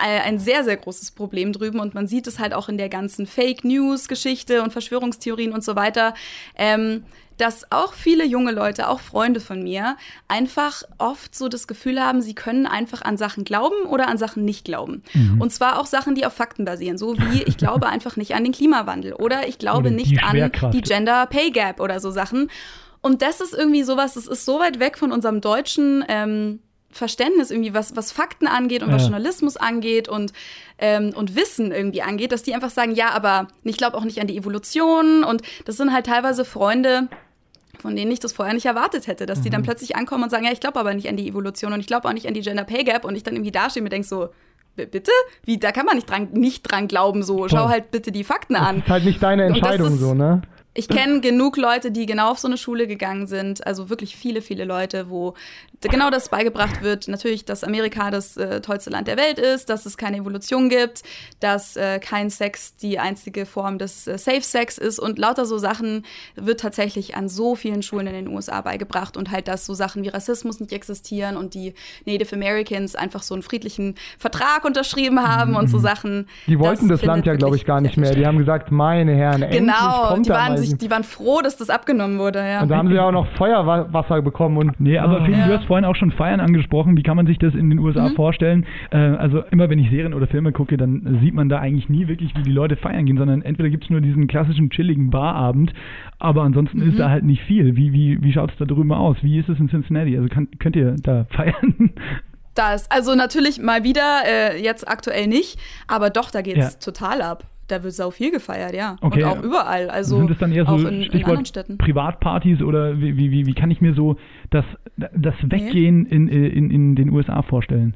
ein sehr, sehr großes Problem drüben. Und man sieht es halt auch in der ganzen Fake News-Geschichte und Verschwörungstheorien und so weiter. Ähm, dass auch viele junge Leute, auch Freunde von mir, einfach oft so das Gefühl haben, sie können einfach an Sachen glauben oder an Sachen nicht glauben. Mhm. Und zwar auch Sachen, die auf Fakten basieren. So wie ich glaube einfach nicht an den Klimawandel oder ich glaube Oder nicht an die Gender Pay Gap oder so Sachen. Und das ist irgendwie sowas, das ist so weit weg von unserem deutschen ähm, Verständnis irgendwie, was, was Fakten angeht und was Ja. Journalismus angeht und, ähm, und Wissen irgendwie angeht, dass die einfach sagen, ja, aber ich glaube auch nicht an die Evolution. Und das sind halt teilweise Freunde, von denen ich das vorher nicht erwartet hätte, dass die Mhm. dann plötzlich ankommen und sagen, ja, ich glaube aber nicht an die Evolution und ich glaube auch nicht an die Gender Pay Gap und ich dann irgendwie dastehe und mir denke so, "B- bitte? Wie, da kann man nicht dran, nicht dran glauben, so, schau halt bitte die Fakten an. Ist halt nicht deine das Entscheidung ist- so, ne? Ich kenne genug Leute, die genau auf so eine Schule gegangen sind, also wirklich viele, viele Leute, wo genau das beigebracht wird. Natürlich, dass Amerika das äh, tollste Land der Welt ist, dass es keine Evolution gibt, dass äh, kein Sex die einzige Form des äh, Safe Sex ist und lauter so Sachen wird tatsächlich an so vielen Schulen in den USA beigebracht und halt, dass so Sachen wie Rassismus nicht existieren und die Native Americans einfach so einen friedlichen Vertrag unterschrieben haben und so Sachen. Die wollten das, Land findet ja, glaube ich, gar nicht mehr. Die haben gesagt, meine Herren, endlich Genau, kommt die waren, sich, die waren froh, dass das abgenommen wurde, ja. und da haben sie ja auch noch Feuerwasser bekommen und Nee, aber Ah. Feli, Ja. du hast vorhin auch schon Feiern angesprochen. Wie kann man sich das in den USA Mhm. vorstellen? Äh, also immer wenn ich Serien oder Filme gucke, dann sieht man da eigentlich nie wirklich, wie die Leute feiern gehen, sondern entweder gibt es nur diesen klassischen chilligen Barabend, aber ansonsten Mhm. ist da halt nicht viel. Wie, wie, wie schaut es da drüben aus? Wie ist es in Cincinnati? Also kann, könnt ihr da feiern? Da ist also natürlich mal wieder, äh, jetzt aktuell nicht, aber doch, da geht's Ja. total ab. Da wird sau viel gefeiert, ja. Okay. Und auch überall. Also Sind es dann eher so auch in, in anderen Stichwort Städten. Privatpartys oder wie, wie, wie, wie kann ich mir so das, das Weggehen in, in, in den USA vorstellen?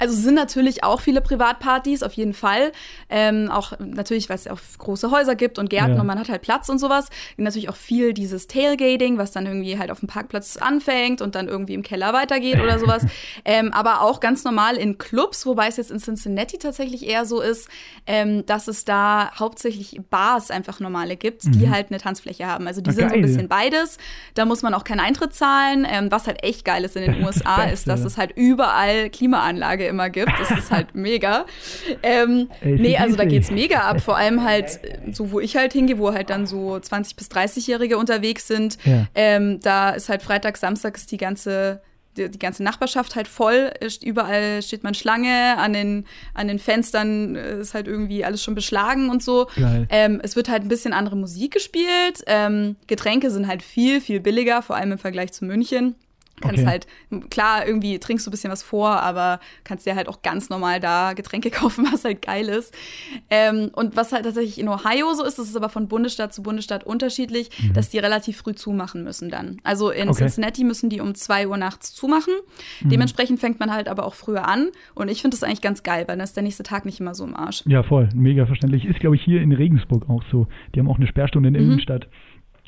Also sind natürlich auch viele Privatpartys, auf jeden Fall. Ähm, auch natürlich, weil es auch große Häuser gibt und Gärten Ja. und man hat halt Platz und sowas. Natürlich auch viel dieses Tailgating, was dann irgendwie halt auf dem Parkplatz anfängt und dann irgendwie im Keller weitergeht oder sowas. ähm, aber auch ganz normal in Clubs, wobei es jetzt in Cincinnati tatsächlich eher so ist, ähm, dass es da hauptsächlich Bars einfach normale gibt, die Mhm. halt eine Tanzfläche haben. Also die Ah, sind so ein geil. bisschen beides. Da muss man auch keinen Eintritt zahlen. Ähm, was halt echt geil ist in den USA, ist, dass es halt überall Klimaanlage immer gibt. Das ist halt mega. Ähm, nee, also da ACDC. geht's mega ab. Vor allem halt, äh, so wo ich halt hingehe, wo halt dann so 20- bis 30-Jährige unterwegs sind. Ja. Ähm, da ist halt Freitag, Samstag ist die ganze die, ganze Nachbarschaft halt voll. Ist- Überall steht man Schlange, an den, an den Fenstern äh, ist halt irgendwie alles schon beschlagen und so. Ähm, es wird halt ein bisschen andere Musik gespielt. Ähm, Getränke sind halt viel, viel billiger, vor allem im Vergleich zu München. Kannst Okay. halt, klar, irgendwie trinkst du ein bisschen was vor, aber kannst dir halt auch ganz normal da Getränke kaufen, was halt geil ist. Ähm, und was halt tatsächlich in Ohio so ist, das ist aber von Bundesstaat zu Bundesstaat unterschiedlich, dass die relativ früh zumachen müssen dann. Also in Mhm. Okay. Cincinnati müssen die um 2 Uhr nachts zumachen. Mhm. Dementsprechend fängt man halt aber auch früher an. Und ich finde das eigentlich ganz geil, weil dann ist der nächste Tag nicht immer so im Arsch. Ja, voll. Mega verständlich. Ist, glaube ich, hier in Regensburg auch so. Die haben auch eine Sperrstunde in der Mhm. Innenstadt.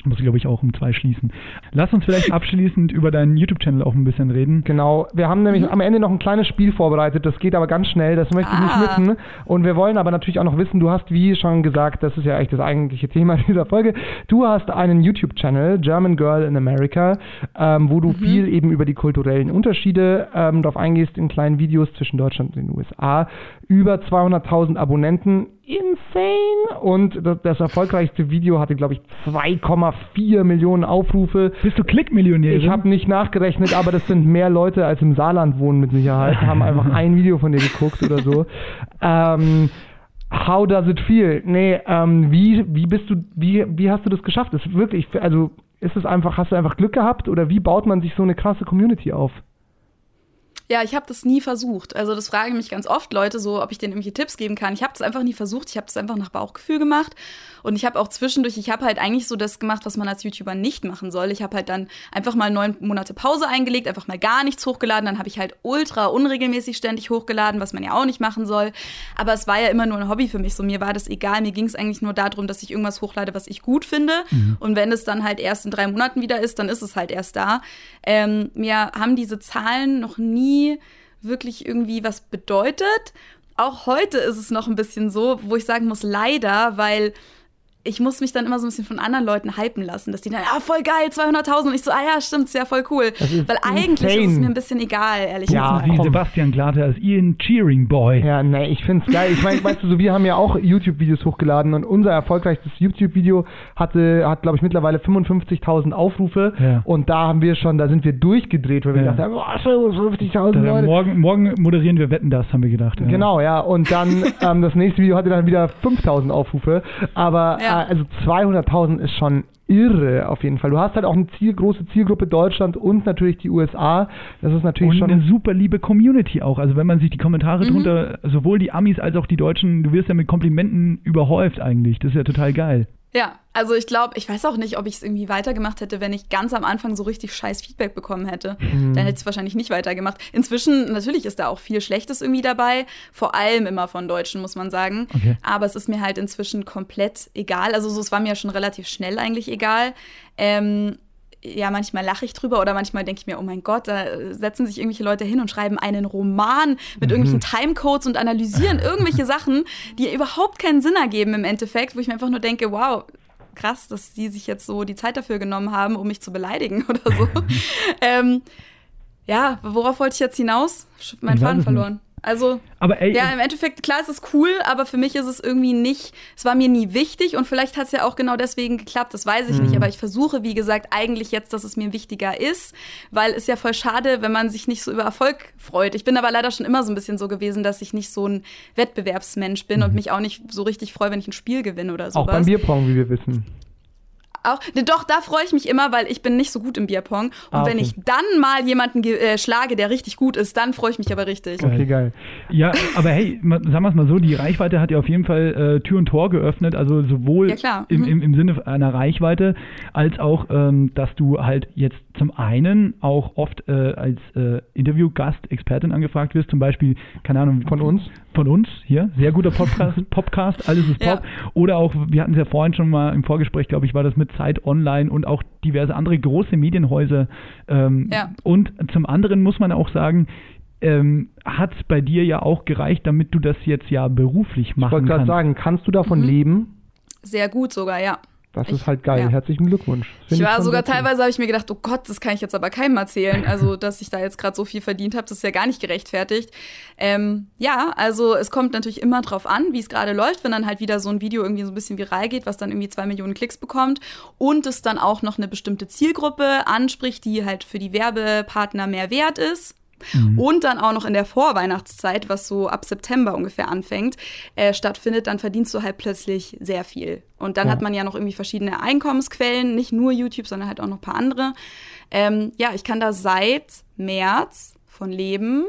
Muss, glaube ich, auch um zwei schließen. Lass uns vielleicht abschließend über deinen YouTube-Channel auch ein bisschen reden. Genau, wir haben nämlich am Ende noch ein kleines Spiel vorbereitet, das geht aber ganz schnell, das möchte ich Ah. nicht wissen. Und wir wollen aber natürlich auch noch wissen, du hast, wie schon gesagt, das ist ja eigentlich das eigentliche Thema dieser Folge, du hast einen YouTube-Channel, German Girl in America, ähm, wo du Mhm. viel eben über die kulturellen Unterschiede ähm, darauf eingehst in kleinen Videos zwischen Deutschland und den USA. Über 200.000 Abonnenten, insane. Und das, das erfolgreichste Video hatte, glaube ich, 2,4 Millionen Aufrufe. Bist du Klickmillionär? Ich habe nicht nachgerechnet, aber das sind mehr Leute als im Saarland wohnen mit Sicherheit. Haben einfach ein Video von dir geguckt oder so. Ähm, how does it feel? Nee, ähm, wie, wie bist du, wie, wie hast du das geschafft? Ist wirklich, also ist es einfach, hast du einfach Glück gehabt oder wie baut man sich so eine krasse Community auf? Ja, ich habe das nie versucht. Also das fragen mich ganz oft Leute so, ob ich denen irgendwelche Tipps geben kann. Ich habe das einfach nie versucht. Ich habe das einfach nach Bauchgefühl gemacht. Und ich habe auch zwischendurch, ich habe halt eigentlich so das gemacht, was man als YouTuber nicht machen soll. Ich habe halt dann einfach mal neun Monate Pause eingelegt, einfach mal gar nichts hochgeladen. Dann habe ich halt ultra unregelmäßig ständig hochgeladen, was man ja auch nicht machen soll. Aber es war ja immer nur ein Hobby für mich. So mir war das egal. Mir ging es eigentlich nur darum, dass ich irgendwas hochlade, was ich gut finde. Und wenn es dann halt erst in drei Monaten wieder ist, dann ist es halt erst da. Ähm, mir haben diese Zahlen noch nie wirklich irgendwie was bedeutet. Auch heute ist es noch ein bisschen so, wo ich sagen muss, leider, weil ich muss mich dann immer so ein bisschen von anderen Leuten hypen lassen, dass die dann, ja, voll geil, 200.000 und ich so, ah ja, stimmt, ist ja voll cool. Weil eigentlich insane. ist es mir ein bisschen egal, ehrlich Ja, gesagt. Wie komm. Sebastian Glatte als Ian Cheering Boy. Ja, nee, ich find's geil. Ich meine, weißt du, so wir haben ja auch YouTube-Videos hochgeladen und unser erfolgreichstes YouTube-Video hatte, hat, glaube ich, mittlerweile 55.000 Aufrufe Ja. und da haben wir schon, da sind wir durchgedreht, weil wir Ja. gedacht haben, boah, 55.000 Da, Leute. morgen, morgen moderieren wir Wetten das, haben wir gedacht. Ja. Genau, ja. Und dann ähm, das nächste Video hatte dann wieder 5000 Aufrufe. Aber Ja. Äh, also 200.000 ist schon irre auf jeden Fall. Du hast halt auch eine Ziel, große Zielgruppe Deutschland und natürlich die USA. Das ist natürlich Und schon. eine super liebe Community auch. Also wenn man sich die Kommentare Mhm. drunter, sowohl die Amis als auch die Deutschen, du wirst ja mit Komplimenten überhäuft eigentlich. Das ist ja total geil. Ja, also ich glaube, ich weiß auch nicht, ob ich es irgendwie weitergemacht hätte, wenn ich ganz am Anfang so richtig scheiß Feedback bekommen hätte. Dann hätte ich es wahrscheinlich nicht weitergemacht. Inzwischen, natürlich ist da auch viel Schlechtes irgendwie dabei, vor allem immer von Deutschen, muss man sagen. Okay. Aber es ist mir halt inzwischen komplett egal. Also so, es war mir schon relativ schnell eigentlich egal. Ähm, ja, manchmal lache ich drüber oder manchmal denke ich mir, oh mein Gott, da setzen sich irgendwelche Leute hin und schreiben einen Roman mit irgendwelchen Timecodes und analysieren irgendwelche Sachen, die überhaupt keinen Sinn ergeben im Endeffekt, wo ich mir einfach nur denke, wow, krass, dass die sich jetzt so die Zeit dafür genommen haben, um mich zu beleidigen oder so. ähm, ja, worauf wollte ich jetzt hinaus? Mein Faden verloren. Also, Aber ey, ja, im Endeffekt, klar, es ist cool, aber für mich ist es irgendwie nicht, es war mir nie wichtig und vielleicht hat es ja auch genau deswegen geklappt, das weiß ich Mhm. nicht, aber ich versuche, wie gesagt, eigentlich jetzt, dass es mir wichtiger ist, weil es ja voll schade, wenn man sich nicht so über Erfolg freut. Ich bin aber leider schon immer so ein bisschen so gewesen, dass ich nicht so ein Wettbewerbsmensch bin und mich auch nicht so richtig freue, wenn ich ein Spiel gewinne oder sowas. Mhm. auch beim Bierpong, wie wir wissen. Auch, ne, doch, da freue ich mich immer, weil ich bin nicht so gut im Bierpong. Und Ah, wenn okay. ich dann mal jemanden äh, schlage, der richtig gut ist, dann freue ich mich aber richtig. Geil. Okay, geil. ja, aber hey, sagen wir es mal so, die Reichweite hat ja auf jeden Fall äh, Tür und Tor geöffnet, also sowohl Ja, klar. Im, Mhm. im, im Sinne einer Reichweite, als auch, ähm, dass du halt jetzt zum einen auch oft äh, als äh, Interviewgast, Expertin angefragt wirst, zum Beispiel, keine Ahnung, Von uns? Von uns, hier, sehr guter Podcast, Popcast, alles ist Ja. Pop. Oder auch, wir hatten es ja vorhin schon mal im Vorgespräch, glaube ich, war das mit Zeit Online und auch diverse andere große Medienhäuser. Ähm, Ja. Und zum anderen muss man auch sagen, ähm, hat es bei dir ja auch gereicht, damit du das jetzt ja beruflich Ich machen wollte gerade kannst. sagen, kannst du davon Mhm. leben? Sehr gut sogar, ja. Das Ich- ist halt geil. ja. Herzlichen Glückwunsch. Find Ich war schon sogar teilweise, habe ich mir gedacht, oh Gott, das kann ich jetzt aber keinem erzählen. Also, dass ich da jetzt gerade so viel verdient habe, das ist ja gar nicht gerechtfertigt. Ähm, ja, also es kommt natürlich immer drauf an, wie es gerade läuft, wenn dann halt wieder so ein Video irgendwie so ein bisschen viral geht, was dann irgendwie zwei Millionen Klicks bekommt und es dann auch noch eine bestimmte Zielgruppe anspricht, die halt für die Werbepartner mehr wert ist. Und dann auch noch in der Vorweihnachtszeit, was so ab September ungefähr anfängt, äh, stattfindet, dann verdienst du halt plötzlich sehr viel. Und dann Ja. hat man ja noch irgendwie verschiedene Einkommensquellen, nicht nur YouTube, sondern halt auch noch ein paar andere. Ähm, ja, ich kann da seit März von leben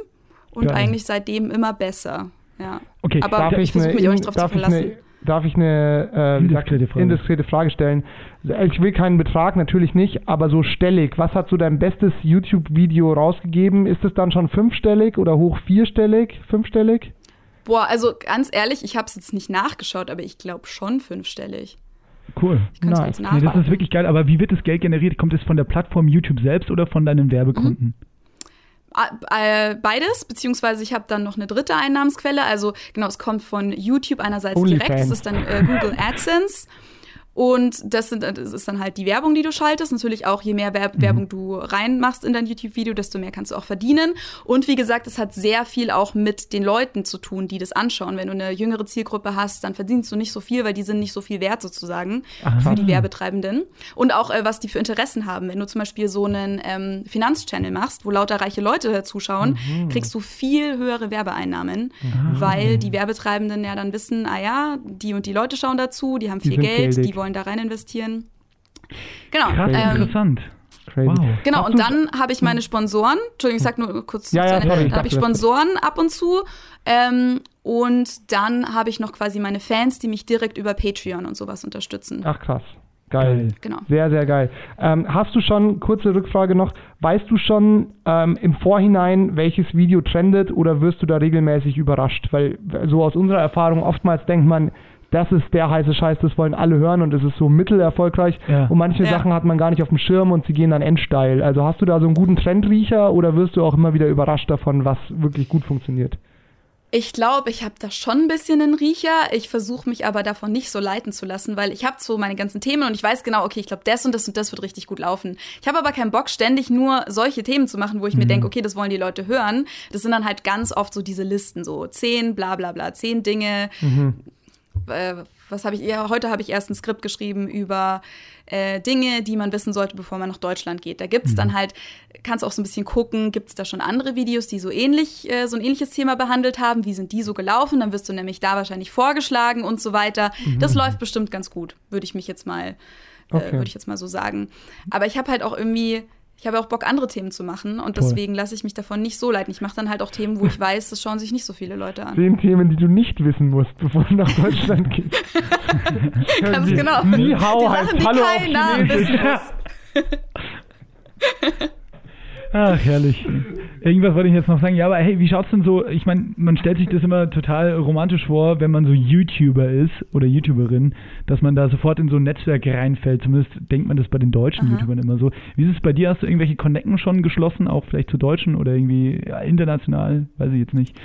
und Geil. eigentlich seitdem immer besser. Ja. Okay, aber darf ich ich versuche eine, mich auch nicht drauf zu darf ich verlassen. eine, darf ich eine äh, Indiskrete Frage. indiskrete Frage stellen? Ich will keinen Betrag, natürlich nicht, aber so stellig. Was hat so dein bestes YouTube-Video rausgegeben? Ist es dann schon fünfstellig oder hoch vierstellig? Fünfstellig? Boah, also ganz ehrlich, ich habe es jetzt nicht nachgeschaut, aber ich glaube schon fünfstellig. Cool. Nice. Nee, das ist wirklich geil. Aber wie wird das Geld generiert? Kommt es von der Plattform YouTube selbst oder von deinen Werbekunden? Ah, äh, Beides, beziehungsweise ich habe dann noch eine dritte Einnahmensquelle. Also genau, es kommt von YouTube einerseits OnlyFans. direkt, das ist dann äh, Google AdSense. Und das, sind, das ist dann halt die Werbung, die du schaltest. Natürlich auch, je mehr Werb Werbung du reinmachst in dein YouTube-Video, desto mehr kannst du auch verdienen. Und wie gesagt, es hat sehr viel auch mit den Leuten zu tun, die das anschauen. Wenn du eine jüngere Zielgruppe hast, dann verdienst du nicht so viel, weil die sind nicht so viel wert sozusagen für die Werbetreibenden. Und auch, äh, was die für Interessen haben. Wenn du zum Beispiel so einen ähm, Finanzchannel machst, wo lauter reiche Leute zuschauen, kriegst du viel höhere Werbeeinnahmen, weil die Werbetreibenden ja dann wissen, ah ja, die und die Leute schauen dazu, die haben Die viel sind Geld, die wollen da rein investieren. Genau. Krass, ähm, interessant. Crazy. Wow. Genau, Hast und dann habe ich meine Sponsoren, Entschuldigung, ich sag nur kurz Ja, zu ja, sorry, dann habe ich Sponsoren ab und zu ähm, und dann habe ich noch quasi meine Fans, die mich direkt über Patreon und sowas unterstützen. Ach krass. Geil. Geil. Genau. Sehr, sehr geil. Ähm, hast du schon, kurze Rückfrage noch, weißt du schon ähm, im Vorhinein, welches Video trendet oder wirst du da regelmäßig überrascht? Weil so aus unserer Erfahrung oftmals denkt man, das ist der heiße Scheiß, das wollen alle hören und es ist so mittelerfolgreich. Ja. Und manche Ja. Sachen hat man gar nicht auf dem Schirm und sie gehen dann endsteil. Also hast du da so einen guten Trendriecher oder wirst du auch immer wieder überrascht davon, was wirklich gut funktioniert? Ich glaube, ich habe da schon ein bisschen einen Riecher. Ich versuche mich aber davon nicht so leiten zu lassen, weil ich habe so meine ganzen Themen und ich weiß genau, okay, ich glaube, das und das und das wird richtig gut laufen. Ich habe aber keinen Bock, ständig nur solche Themen zu machen, wo ich mhm. mir denke, okay, das wollen die Leute hören. Das sind dann halt ganz oft so diese Listen, so zehn, bla bla bla, zehn Dinge. Mhm. Äh, was habe ich eher? Heute habe ich erst ein Skript geschrieben über äh, Dinge, die man wissen sollte, bevor man nach Deutschland geht. Da gibt es mhm. dann halt, kannst du auch so ein bisschen gucken, gibt es da schon andere Videos, die so ähnlich, äh, so ein ähnliches Thema behandelt haben, wie sind die so gelaufen, dann wirst du nämlich da wahrscheinlich vorgeschlagen und so weiter. Mhm. Das läuft bestimmt ganz gut, würde ich mich jetzt mal, äh, okay. würde ich jetzt mal so sagen. Aber ich habe halt auch irgendwie ich habe auch Bock, andere Themen zu machen und deswegen lasse ich mich davon nicht so leiten. Ich mache dann halt auch Themen, wo ich weiß, das schauen sich nicht so viele Leute an. Zehn Themen, die du nicht wissen musst, bevor du nach Deutschland gehst. Ganz genau. Ni hao die Sachen, die keiner wissen muss. Ach, herrlich. Irgendwas wollte ich jetzt noch sagen. Ja, aber hey, wie schaut's denn so? Ich meine, man stellt sich das immer total romantisch vor, wenn man so YouTuber ist oder YouTuberin, dass man da sofort in so ein Netzwerk reinfällt. Zumindest denkt man das bei den deutschen Aha. YouTubern immer so. Wie ist es bei dir? Hast du irgendwelche Connecten schon geschlossen, auch vielleicht zu Deutschen oder irgendwie ja, international? Weiß ich jetzt nicht.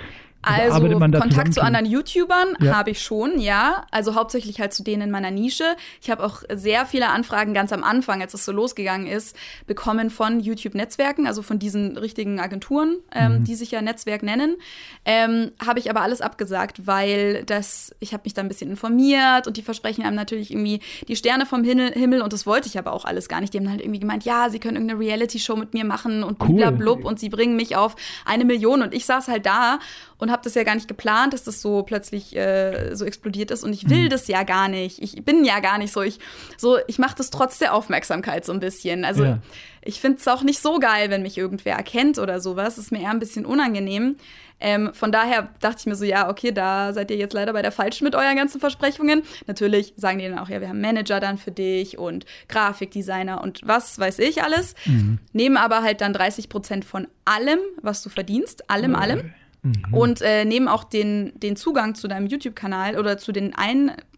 Also, Kontakt zu anderen YouTubern ja. habe ich schon, ja. Also hauptsächlich halt zu denen in meiner Nische. Ich habe auch sehr viele Anfragen ganz am Anfang, als es so losgegangen ist, bekommen von YouTube-Netzwerken, also von diesen richtigen Agenturen, ähm, mhm. die sich ja Netzwerk nennen. Ähm, habe ich aber alles abgesagt, weil das, ich habe mich da ein bisschen informiert und die versprechen einem natürlich irgendwie die Sterne vom Himmel und das wollte ich aber auch alles gar nicht. Die haben halt irgendwie gemeint, ja, sie können irgendeine Reality-Show mit mir machen und cool. blablabla und sie bringen mich auf eine Million und ich saß halt da und habe das ja gar nicht geplant, dass das so plötzlich äh, so explodiert ist und ich will mhm. das ja gar nicht. Ich bin ja gar nicht so. Ich so ich mache das trotz der Aufmerksamkeit so ein bisschen. Also ja. ich finde es auch nicht so geil, wenn mich irgendwer erkennt oder sowas. Ist mir eher ein bisschen unangenehm. Ähm, von daher dachte ich mir so, ja, okay, da seid ihr jetzt leider bei der Falschen mit euren ganzen Versprechungen. Natürlich sagen die dann auch, ja, wir haben Manager dann für dich und Grafikdesigner und was weiß ich alles. Mhm. Nehmen aber halt dann 30 Prozent von allem, was du verdienst, allem, allem. Mhm. Und äh, nehmen auch den, den Zugang zu deinem YouTube-Kanal oder zu den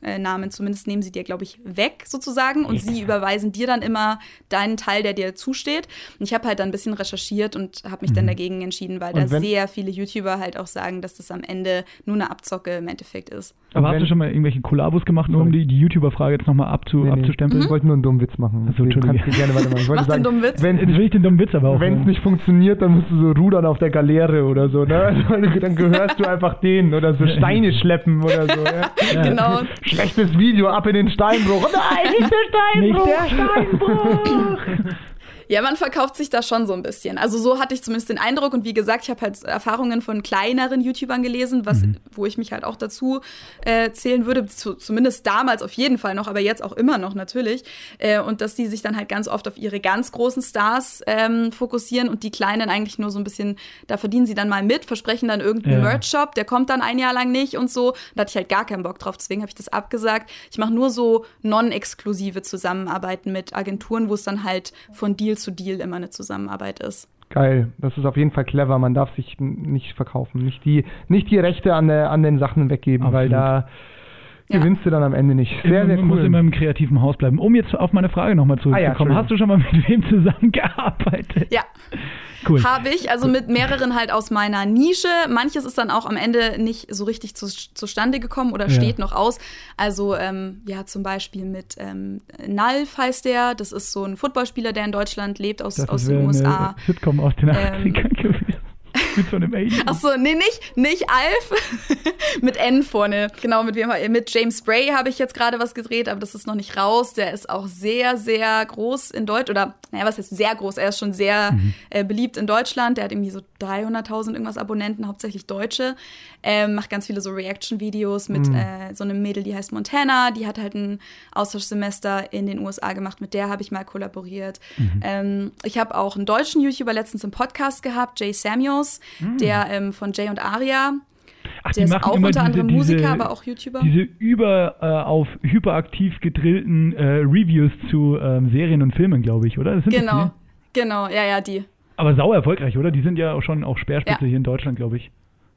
Einnahmen, zumindest nehmen sie dir, glaube ich, weg sozusagen. Und ja. sie überweisen dir dann immer deinen Teil, der dir zusteht. Und ich habe halt dann ein bisschen recherchiert und habe mich mhm. dann dagegen entschieden, weil da sehr viele YouTuber halt auch sagen, dass das am Ende nur eine Abzocke im Endeffekt ist. Aber hast du schon mal irgendwelche Kollabos gemacht, nur um die, die YouTuber-Frage jetzt nochmal abzu, nee, nee. abzustempeln? Mhm. Ich wollte nur einen dummen Witz machen. Achso, Entschuldigung. Kannst du gerne weitermachen. Ich wollte sagen, den dummen Witz? Wenn, will ich den dummen Witz aber auch. Wenn es nicht funktioniert, dann musst du so rudern auf der Galeere oder so, ne? dann gehörst du einfach denen oder so Steine schleppen oder so. Ja? Genau. Schlechtes Video, ab in den Steinbruch. Nein, nicht der Steinbruch! Nicht der Steinbruch! Ja, man verkauft sich da schon so ein bisschen. Also so hatte ich zumindest den Eindruck. Und wie gesagt, ich habe halt Erfahrungen von kleineren YouTubern gelesen, was, mhm. wo ich mich halt auch dazu äh, zählen würde. Zu, zumindest damals auf jeden Fall noch, aber jetzt auch immer noch natürlich. Äh, und dass die sich dann halt ganz oft auf ihre ganz großen Stars ähm, fokussieren und die kleinen eigentlich nur so ein bisschen, da verdienen sie dann mal mit, versprechen dann irgendeinen ja. Merch-Shop, der kommt dann ein Jahr lang nicht und so. Da hatte ich halt gar keinen Bock drauf. Deswegen habe ich das abgesagt. Ich mache nur so non-exklusive Zusammenarbeiten mit Agenturen, wo es dann halt von Deals zu Deal immer eine Zusammenarbeit ist. Geil, das ist auf jeden Fall clever. Man darf sich nicht verkaufen, nicht die, nicht die Rechte an, der, an den Sachen weggeben, Absolut. weil da ja. gewinnst du dann am Ende nicht. Sehr, sehr cool. Man muss immer im kreativen Haus bleiben. Um jetzt auf meine Frage nochmal zurückzukommen, ah, ja, hast du schon mal mit wem zusammengearbeitet? Ja. Cool. Habe ich, also mit mehreren halt aus meiner Nische. Manches ist dann auch am Ende nicht so richtig zu, zustande gekommen oder steht ja. noch aus. Also ähm, ja, zum Beispiel mit ähm, Nalf heißt der. Das ist so ein Footballspieler, der in Deutschland lebt, aus, aus den USA. Eine Sitcom aus den 80ern ähm, gewesen. Mit so einem Alien. Achso, nee, nicht, nicht Alf. mit N vorne. Genau, mit wem Mit James Bray habe ich jetzt gerade was gedreht, aber das ist noch nicht raus. Der ist auch sehr, sehr groß in Deutschland. Oder, naja, was heißt sehr groß? Er ist schon sehr mhm. äh, beliebt in Deutschland. Der hat irgendwie so 300.000 irgendwas Abonnenten, hauptsächlich Deutsche. Ähm, macht ganz viele so Reaction-Videos mit mhm. äh, so einem Mädel, die heißt Montana. Die hat halt ein Austauschsemester in den USA gemacht. Mit der habe ich mal kollaboriert. Mhm. Ähm, ich habe auch einen deutschen YouTuber letztens im Podcast gehabt, Jay Samuels, mhm. der ähm, von Jay und Aria. Ach, der ist auch unter anderem diese, Musiker, aber auch YouTuber. Diese über äh, auf hyperaktiv gedrillten äh, Reviews zu ähm, Serien und Filmen, glaube ich, oder? genau, genau, ja, ja, die. Aber sau erfolgreich, oder? Die sind ja auch schon auch Speerspitze ja. hier in Deutschland, glaube ich.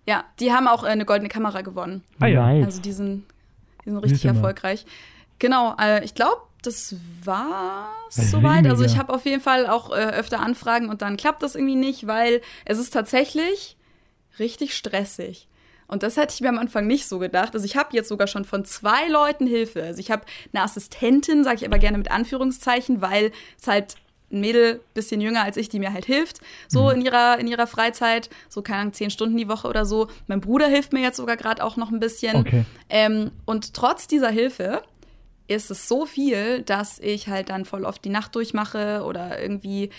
Ja, die haben auch äh, eine goldene Kamera gewonnen. Ah ja. Also die sind, die sind richtig erfolgreich. Genau, äh, ich glaube, das war soweit. Also ich habe auf jeden Fall auch äh, öfter Anfragen und dann klappt das irgendwie nicht, weil es ist tatsächlich richtig stressig. Und das hätte ich mir am Anfang nicht so gedacht. Also ich habe jetzt sogar schon von zwei Leuten Hilfe. Also ich habe eine Assistentin, sage ich aber gerne mit Anführungszeichen, weil es halt ein Mädel, bisschen jünger als ich, die mir halt hilft, so in, ihrer, in ihrer Freizeit, so keine Ahnung, zehn Stunden die Woche oder so. Mein Bruder hilft mir jetzt sogar gerade auch noch ein bisschen. Okay. Ähm, und trotz dieser Hilfe ist es so viel, dass ich halt dann voll oft die Nacht durchmache oder irgendwie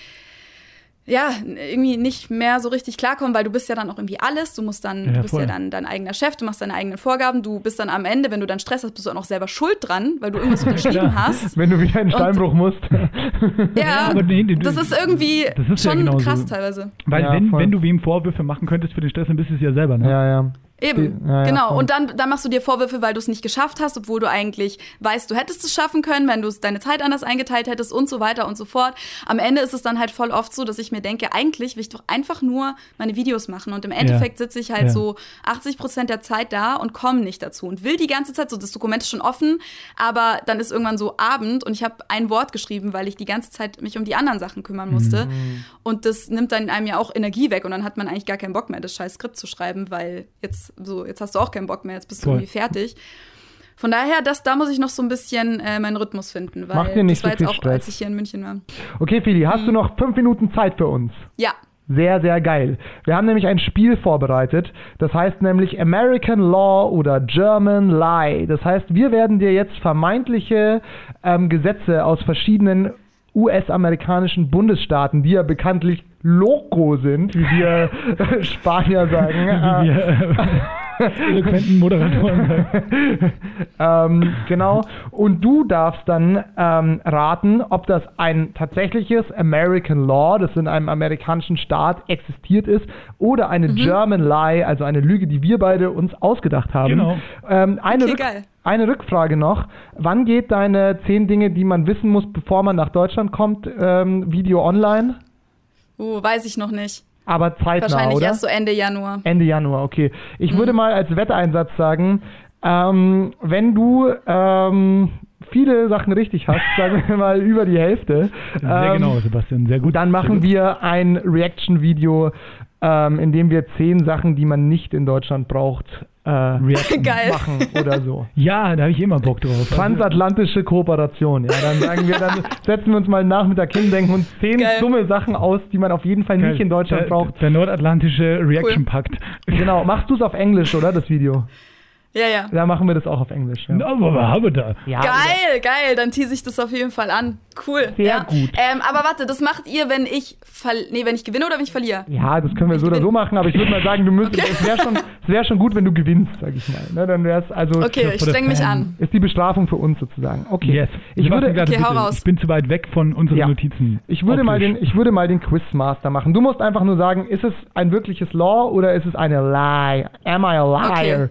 ja, irgendwie nicht mehr so richtig klarkommen, weil du bist ja dann auch irgendwie alles. Du musst dann, Ja, du bist voll. ja dann dein eigener Chef, du machst deine eigenen Vorgaben, du bist dann am Ende, wenn du dann Stress hast, bist du auch noch selber schuld dran, weil du irgendwas unterschrieben Klar. hast. Wenn du wieder in Steinbruch musst. Ja, aber nee, nee, das ist irgendwie das ist ja schon genauso. krass teilweise. Weil Ja, wenn, wenn du wem Vorwürfe machen könntest für den Stress, dann bist du es ja selber, ne? ja, ja. Eben, Ja, ja, genau. voll. Und dann, dann machst du dir Vorwürfe, weil du es nicht geschafft hast, obwohl du eigentlich weißt, du hättest es schaffen können, wenn du deine Zeit anders eingeteilt hättest und so weiter und so fort. Am Ende ist es dann halt voll oft so, dass ich mir denke, eigentlich will ich doch einfach nur meine Videos machen. Und im Endeffekt sitze ich halt Ja. so 80 Prozent der Zeit da und komme nicht dazu und will die ganze Zeit so, das Dokument ist schon offen, aber dann ist irgendwann so Abend und ich habe ein Wort geschrieben, weil ich die ganze Zeit mich um die anderen Sachen kümmern musste. Und das nimmt dann einem ja auch Energie weg und dann hat man eigentlich gar keinen Bock mehr, das scheiß Skript zu schreiben, weil jetzt so, jetzt hast du auch keinen Bock mehr, jetzt bist du Voll. irgendwie fertig. Von daher, das, da muss ich noch so ein bisschen äh, meinen Rhythmus finden, weil Mach dir nicht das war so jetzt auch, Stress. als ich hier in München war. Okay, Fili, hast Mhm. du noch fünf Minuten Zeit für uns? Ja, Sehr, sehr geil. Wir haben nämlich ein Spiel vorbereitet. Das heißt nämlich American Law oder German Lie. Das heißt, wir werden dir jetzt vermeintliche ähm, Gesetze aus verschiedenen US-amerikanischen Bundesstaaten, die ja bekanntlich loco sind, wie wir äh, Spanier sagen. Wie äh, wir äh, eloquenten Moderatoren ähm, genau. Und du darfst dann ähm, raten, ob das ein tatsächliches American Law, das in einem amerikanischen Staat existiert ist, oder eine Mhm. German Lie, also eine Lüge, die wir beide uns ausgedacht haben. Genau. Ähm, eine, Okay, Rück geil. eine Rückfrage noch. Wann geht deine zehn Dinge, die man wissen muss, bevor man nach Deutschland kommt, ähm, Video online? uh, weiß ich noch nicht. Aber zeitnah, Wahrscheinlich oder? erst so Ende Januar. Ende Januar, okay. Ich Mhm. würde mal als Wetteinsatz sagen, ähm, wenn du ähm, viele Sachen richtig hast, sagen wir mal über die Hälfte, Sehr ähm, genau, Sebastian, sehr gut. dann machen gut. wir ein Reaction-Video, ähm, in dem wir zehn Sachen, die man nicht in Deutschland braucht, äh, Reaction. Geil. machen oder so. Ja, da habe ich immer Bock drauf. Transatlantische Kooperation, ja. Dann sagen wir, dann setzen wir uns mal einen Nachmittag hin, denken uns zehn Geil. dumme Sachen aus, die man auf jeden Fall Geil. nicht in Deutschland der, braucht. Der nordatlantische Reaction-Pakt. Genau. Machst du es auf Englisch, oder? Das Video? Ja, ja. Ja, machen wir das auch auf Englisch. Ja. Aber was haben wir da? Ja, Geil, geil, dann tease ich das auf jeden Fall an. Cool. Sehr ja. gut. Ähm, aber warte, das macht ihr, wenn ich nee, wenn ich gewinne oder wenn ich verliere? Ja, das können wir Ich so oder so machen, aber ich würde mal sagen, du müsstest, Okay. es wäre schon, es wär schon gut, wenn du gewinnst, sag ich mal. Ne, dann wär's also Okay, ich streng mich an. ist die Bestrafung für uns sozusagen. Okay. Yes. Ich würde, Okay, hau bitte. raus. Ich bin zu weit weg von unseren Ja. Notizen. ich würde mal den, ich würde mal den Quizmaster machen. Du musst einfach nur sagen, ist es ein wirkliches Law oder ist es eine Lie? Am I a liar? Okay,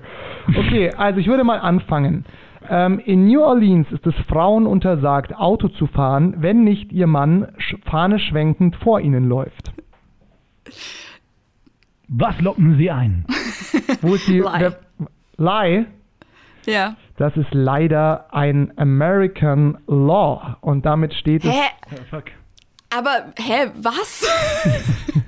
also ich würde mal anfangen. Ähm, in New Orleans ist es Frauen untersagt, Auto zu fahren, wenn nicht ihr Mann sch Fahne schwenkend vor ihnen läuft. Was locken Sie ein? Wo ist die Lie. Lie? Ja. Das ist leider ein American Law und damit steht es. Hä? fuck. Aber, hä, was?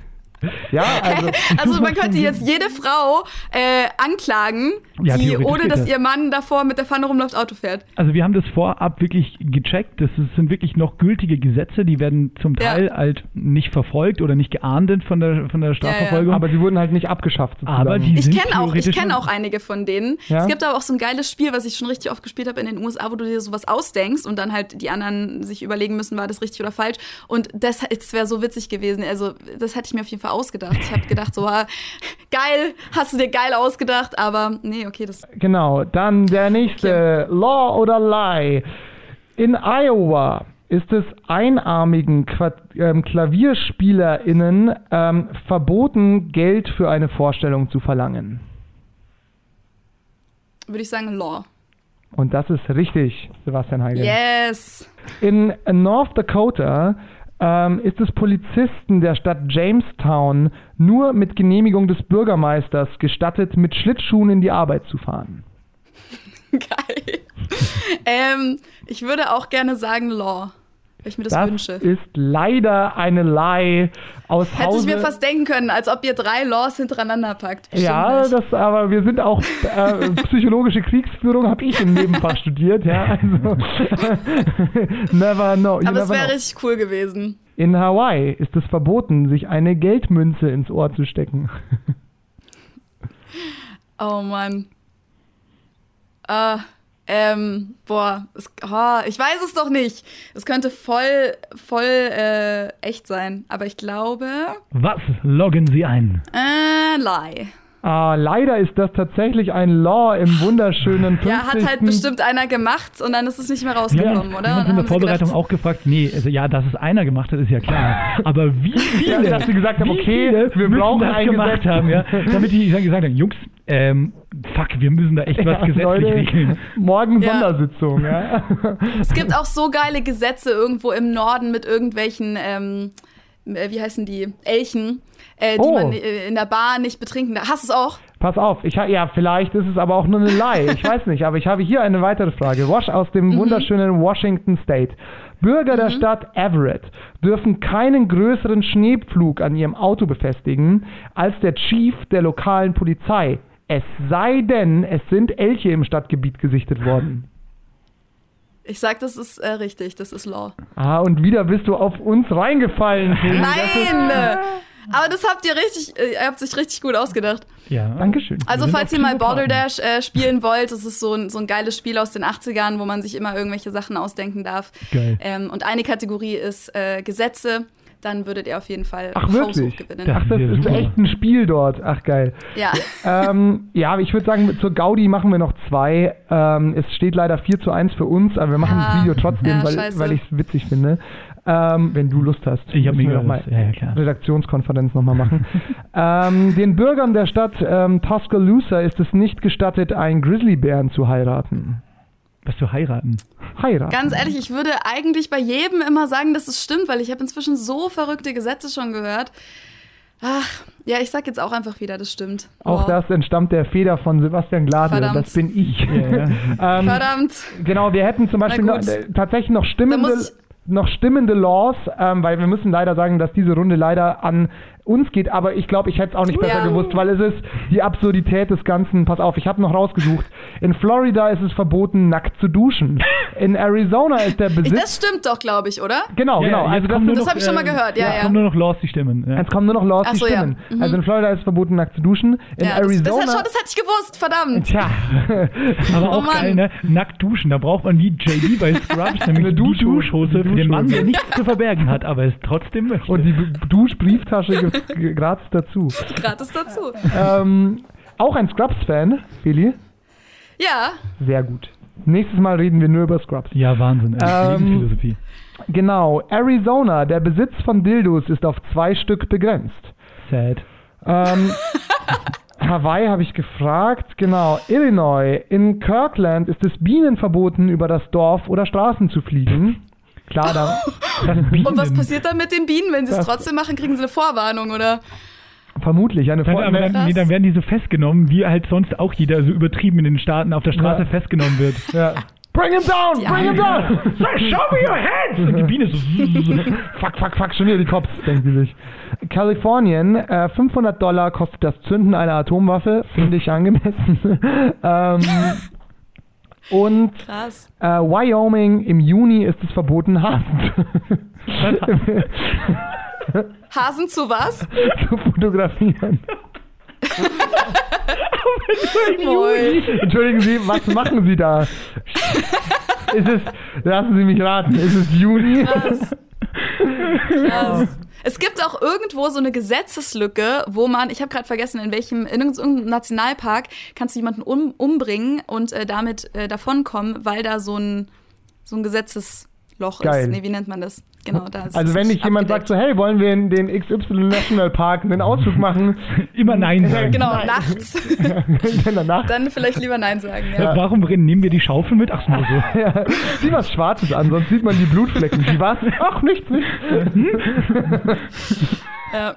Ja, also, Also man könnte jetzt jede Frau äh, anklagen, Ja, die, ohne dass das. ihr Mann davor mit der Pfanne rumläuft, Auto fährt. Also wir haben das vorab wirklich gecheckt. Das sind wirklich noch gültige Gesetze. Die werden zum Ja. Teil halt nicht verfolgt oder nicht geahndet von der, von der Strafverfolgung. aber sie wurden halt nicht abgeschafft. Sozusagen. Aber die- Ich kenne auch, ich theoretisch kenne schon- auch einige von denen. Ja? Es gibt aber auch so ein geiles Spiel, was ich schon richtig oft gespielt habe in den USA, wo du dir sowas ausdenkst und dann halt die anderen sich überlegen müssen, war das richtig oder falsch. Und das, das wäre so witzig gewesen. Also das hätte ich mir auf jeden Fall ausgedacht. Ich habe gedacht, so ah, geil, hast du dir geil ausgedacht, aber nee, okay, das Genau, dann der nächste. Law oder Lie. In Iowa ist es einarmigen Qua ähm, KlavierspielerInnen ähm, verboten, Geld für eine Vorstellung zu verlangen. würde ich sagen Law. Und das ist richtig, Sebastian Heigel. Yes. In North Dakota ähm, ist es Polizisten der Stadt Jamestown nur mit Genehmigung des Bürgermeisters gestattet, mit Schlittschuhen in die Arbeit zu fahren. Geil. ähm, ich würde auch gerne sagen Law. Weil ich mir das, Das wünsche. ist leider eine Lie aus Hätte Hause. ich mir fast denken können, als ob ihr drei Laws hintereinander packt. Bestimmt ja, nicht. das, aber wir sind auch äh, psychologische Kriegsführung habe ich im Nebenfach studiert, ja. Also never know. you Aber es wäre richtig cool gewesen. In Hawaii ist es verboten, sich eine Geldmünze ins Ohr zu stecken. Oh Mann. Äh, ähm, boah, es, oh, ich weiß es doch nicht. Es könnte voll, voll äh, echt sein. Aber ich glaube, Was loggen Sie ein? äh, lie. Ah, leider ist das tatsächlich ein Law im wunderschönen 50. Ja, hat halt bestimmt einer gemacht und dann ist es nicht mehr Ja, rausgekommen, oder? Und dann hat in der haben Vorbereitung auch gefragt, nee, also ja, dass es einer gemacht hat, ist ja klar. Aber wie viele, Ja, dass sie gesagt haben, okay, wir müssen brauchen das ein gemacht Gesetz. haben, ja, damit die dann gesagt haben, Jungs, ähm, fuck, wir müssen da echt was Ja, gesetzlich Leute, regeln. Morgen Ja. Sondersitzung, ja. Es gibt auch so geile Gesetze irgendwo im Norden mit irgendwelchen, ähm, äh, wie heißen die, Elchen, äh, die Oh. man äh, in der Bar nicht betrinken darf. Hast du es auch? Pass auf, ich ja, vielleicht ist es aber auch nur eine Lie. Ich weiß nicht, aber ich habe hier eine weitere Frage. Wash aus dem Mhm. wunderschönen Washington State. Bürger der Stadt Everett dürfen keinen größeren Schneepflug an ihrem Auto befestigen als der Chief der lokalen Polizei. Es sei denn, es sind Elche im Stadtgebiet gesichtet worden. Ich sag, das ist äh, richtig, das ist Law. Ah, und wieder bist du auf uns reingefallen. Nein! Aber das habt ihr richtig, äh, ihr habt sich richtig gut ausgedacht. Ja. Dankeschön. Also falls ihr mal Psychopathen. Balderdash äh, spielen wollt, das ist so ein, so ein geiles Spiel aus den 80ern, wo man sich immer irgendwelche Sachen ausdenken darf. Geil. Ähm, und eine Kategorie ist äh, Gesetze. Dann würdet ihr auf jeden Fall Ach, wirklich? gewinnen. Das- Ach, das ist echt ein Spiel dort. Ach, geil. ja. ähm, ja, ich würde sagen, zur Gaudi machen wir noch zwei. Ähm, es steht leider 4 zu 1 für uns, aber wir machen Ah, das Video trotzdem, ja, weil, weil ich es witzig finde. Ähm, wenn du Lust hast. Ich habe mega wir noch mal Lust. Ja, ja, klar. Redaktionskonferenz nochmal machen. ähm, den Bürgern der Stadt ähm, Tuscaloosa ist es nicht gestattet, einen Grizzlybären zu heiraten. Was zu heiraten. Heiraten. Ganz ehrlich, ich würde eigentlich bei jedem immer sagen, dass es stimmt, weil ich habe inzwischen so verrückte Gesetze schon gehört. Ach, ja, ich sag jetzt auch einfach wieder, das stimmt. Auch Wow. das entstammt der Feder von Sebastian Gladl. Verdammt. Das bin ich. Ja, ähm, Verdammt. Genau, wir hätten zum Beispiel noch, äh, tatsächlich noch stimmende, noch stimmende Laws, ähm, weil wir müssen leider sagen, dass diese Runde leider an uns geht, aber ich glaube, ich hätte es auch nicht besser Ja. gewusst, weil es ist die Absurdität des Ganzen. Pass auf, ich habe noch rausgesucht. In Florida ist es verboten, nackt zu duschen. In Arizona ist der Besitz. das stimmt doch, glaube ich, oder? genau, Ja, genau. jetzt Also das, das noch, hab ich schon mal gehört, ja, ja. kommen nur noch Laws, die stimmen. Ja. jetzt kommen nur noch die so, ja. stimmen. Mhm. Also in Florida ist es verboten, nackt zu duschen. In ja, das, das, Arizona. hat schon, das hätte ich gewusst, verdammt. Tja, Aber Oh auch Mann. geil, ne? Nackt duschen. Da braucht man wie JD bei Scrubs, nämlich Eine Duschhose. Duschhose für den Mann, der nichts zu verbergen hat, aber es trotzdem möchte. und die Duschbrieftasche gibt es gratis dazu. Gratis dazu. ähm, auch ein Scrubs-Fan, Feli. Ja, Sehr gut. Nächstes Mal reden wir nur über Scrubs. ja, Wahnsinn. Ey. Ähm, Lebensphilosophie. Genau. Arizona, der Besitz von Dildos ist auf zwei Stück begrenzt. Sad. Ähm, Hawaii habe ich gefragt. Genau. Illinois. In Kirkland ist es Bienen verboten, über das Dorf oder Straßen zu fliegen. Klar, da, Das und was passiert dann mit den Bienen? Wenn sie es trotzdem machen, kriegen sie eine Vorwarnung, oder? vermutlich eine Dann, Vor aber dann, Krass. nee, dann werden die so festgenommen, wie halt sonst auch jeder so übertrieben in den Staaten auf der Straße Ja. festgenommen wird. ja. Bring him down! Die Bring him down! Show me your hands! Und die Biene so. fuck, fuck, fuck, schon wieder die Cops, denken sie sich. Kalifornien, äh, 500 Dollar kostet das Zünden einer Atomwaffe, finde ich angemessen. ähm, und äh, Wyoming, im Juni ist es verboten, Hasen Hasen zu was? zu fotografieren. Entschuldigen Sie, was machen Sie da? ist es, lassen Sie mich raten, ist es Juni? Krass. Krass. Es gibt auch irgendwo so eine Gesetzeslücke, wo man, ich habe gerade vergessen, in welchem, in irgendeinem Nationalpark kannst du jemanden um, umbringen und äh, damit äh, davonkommen, weil da so ein, so ein Gesetzesloch Geil. ist. Nee, wie nennt man das? Genau, da ist Also wenn nicht dich jemand sagt abgedeckt. so, hey, wollen wir in den XY National Park einen Ausflug machen? Immer Nein sagen. Genau, nachts. in der Nacht. Dann vielleicht lieber Nein sagen, ja. Ja. Warum nehmen wir die Schaufel mit? Ach so, so. Ja, sieh was Schwarzes an, sonst sieht man die Blutflecken. Wie was? Ach, nichts, nichts. ja.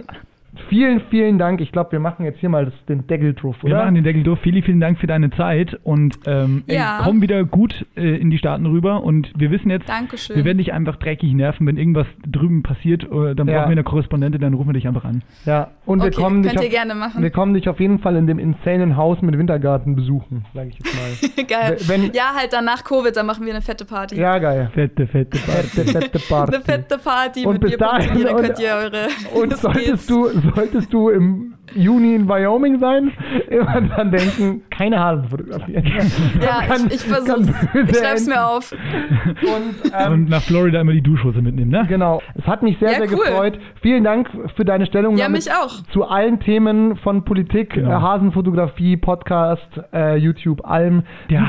Vielen, vielen Dank. Ich glaube, wir machen jetzt hier mal das, den Deckel drauf, Wir oder? machen den Deckel durch. Vielen, vielen Dank für deine Zeit und ähm, ey, Ja. komm wieder gut äh, in die Staaten rüber und wir wissen jetzt, Dankeschön. wir werden dich einfach dreckig nerven, wenn irgendwas drüben passiert, äh, dann Ja. brauchen wir eine Korrespondentin, dann rufen wir dich einfach an. ja, und wir Okay, kommen dich könnt ihr auf, gerne machen. Wir kommen dich auf jeden Fall in dem insanen Haus mit Wintergarten besuchen, sage ich jetzt mal. Geil. Wenn- ja, halt dann nach Covid, dann machen wir eine fette Party. ja, geil. Fette, fette Fette, fette Party. Eine fette Party Und mit bis dahin- und- könnt ihr eure Und solltest du, solltest du im Juni in Wyoming sein, immer dann denken, keine Hasen fotografieren. Ja, Kann- ich, ich versuch's. Ich schreib's enden. mir auf. Und, ähm, und nach Florida immer die Duschhose mitnehmen, ne? Genau. Es hat mich sehr, Ja, sehr cool. gefreut. Vielen Dank für deine Stellungnahme Ja, mich auch. zu allen Themen von Politik, Genau. äh, Hasenfotografie, Podcast, äh, YouTube, allem. Der.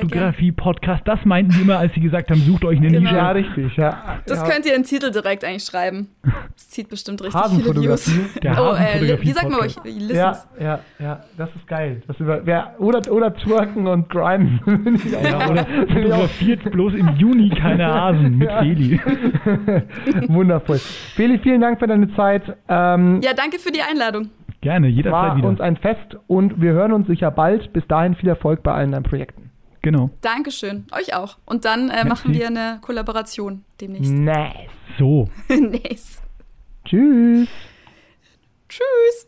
Hasenfotografie-Podcast, das meinten die immer, als sie gesagt haben, sucht euch eine Genau. Nische. Ja, richtig. Ja. Das ja. könnt ihr in den Titel direkt eigentlich schreiben. Das zieht bestimmt richtig viele Hasenfotografie. Views. Der oh, äh, Wie sagt man euch? Listens. Ja, ja, ja, das ist geil. Das über, wer, oder, oder twerken und grinden. Ja, oder fotografiert bloß im Juni keine Hasen mit Ja. Feli. Wundervoll. Feli, vielen Dank für deine Zeit. Ähm, Ja, danke für die Einladung. Gerne, jederzeit war wieder. uns ein Fest und wir hören uns sicher bald. Bis dahin viel Erfolg bei allen deinen Projekten. Genau. Dankeschön. Euch auch. Und dann äh, machen wir eine Kollaboration demnächst. Nice. So. nice. Tschüss. Tschüss.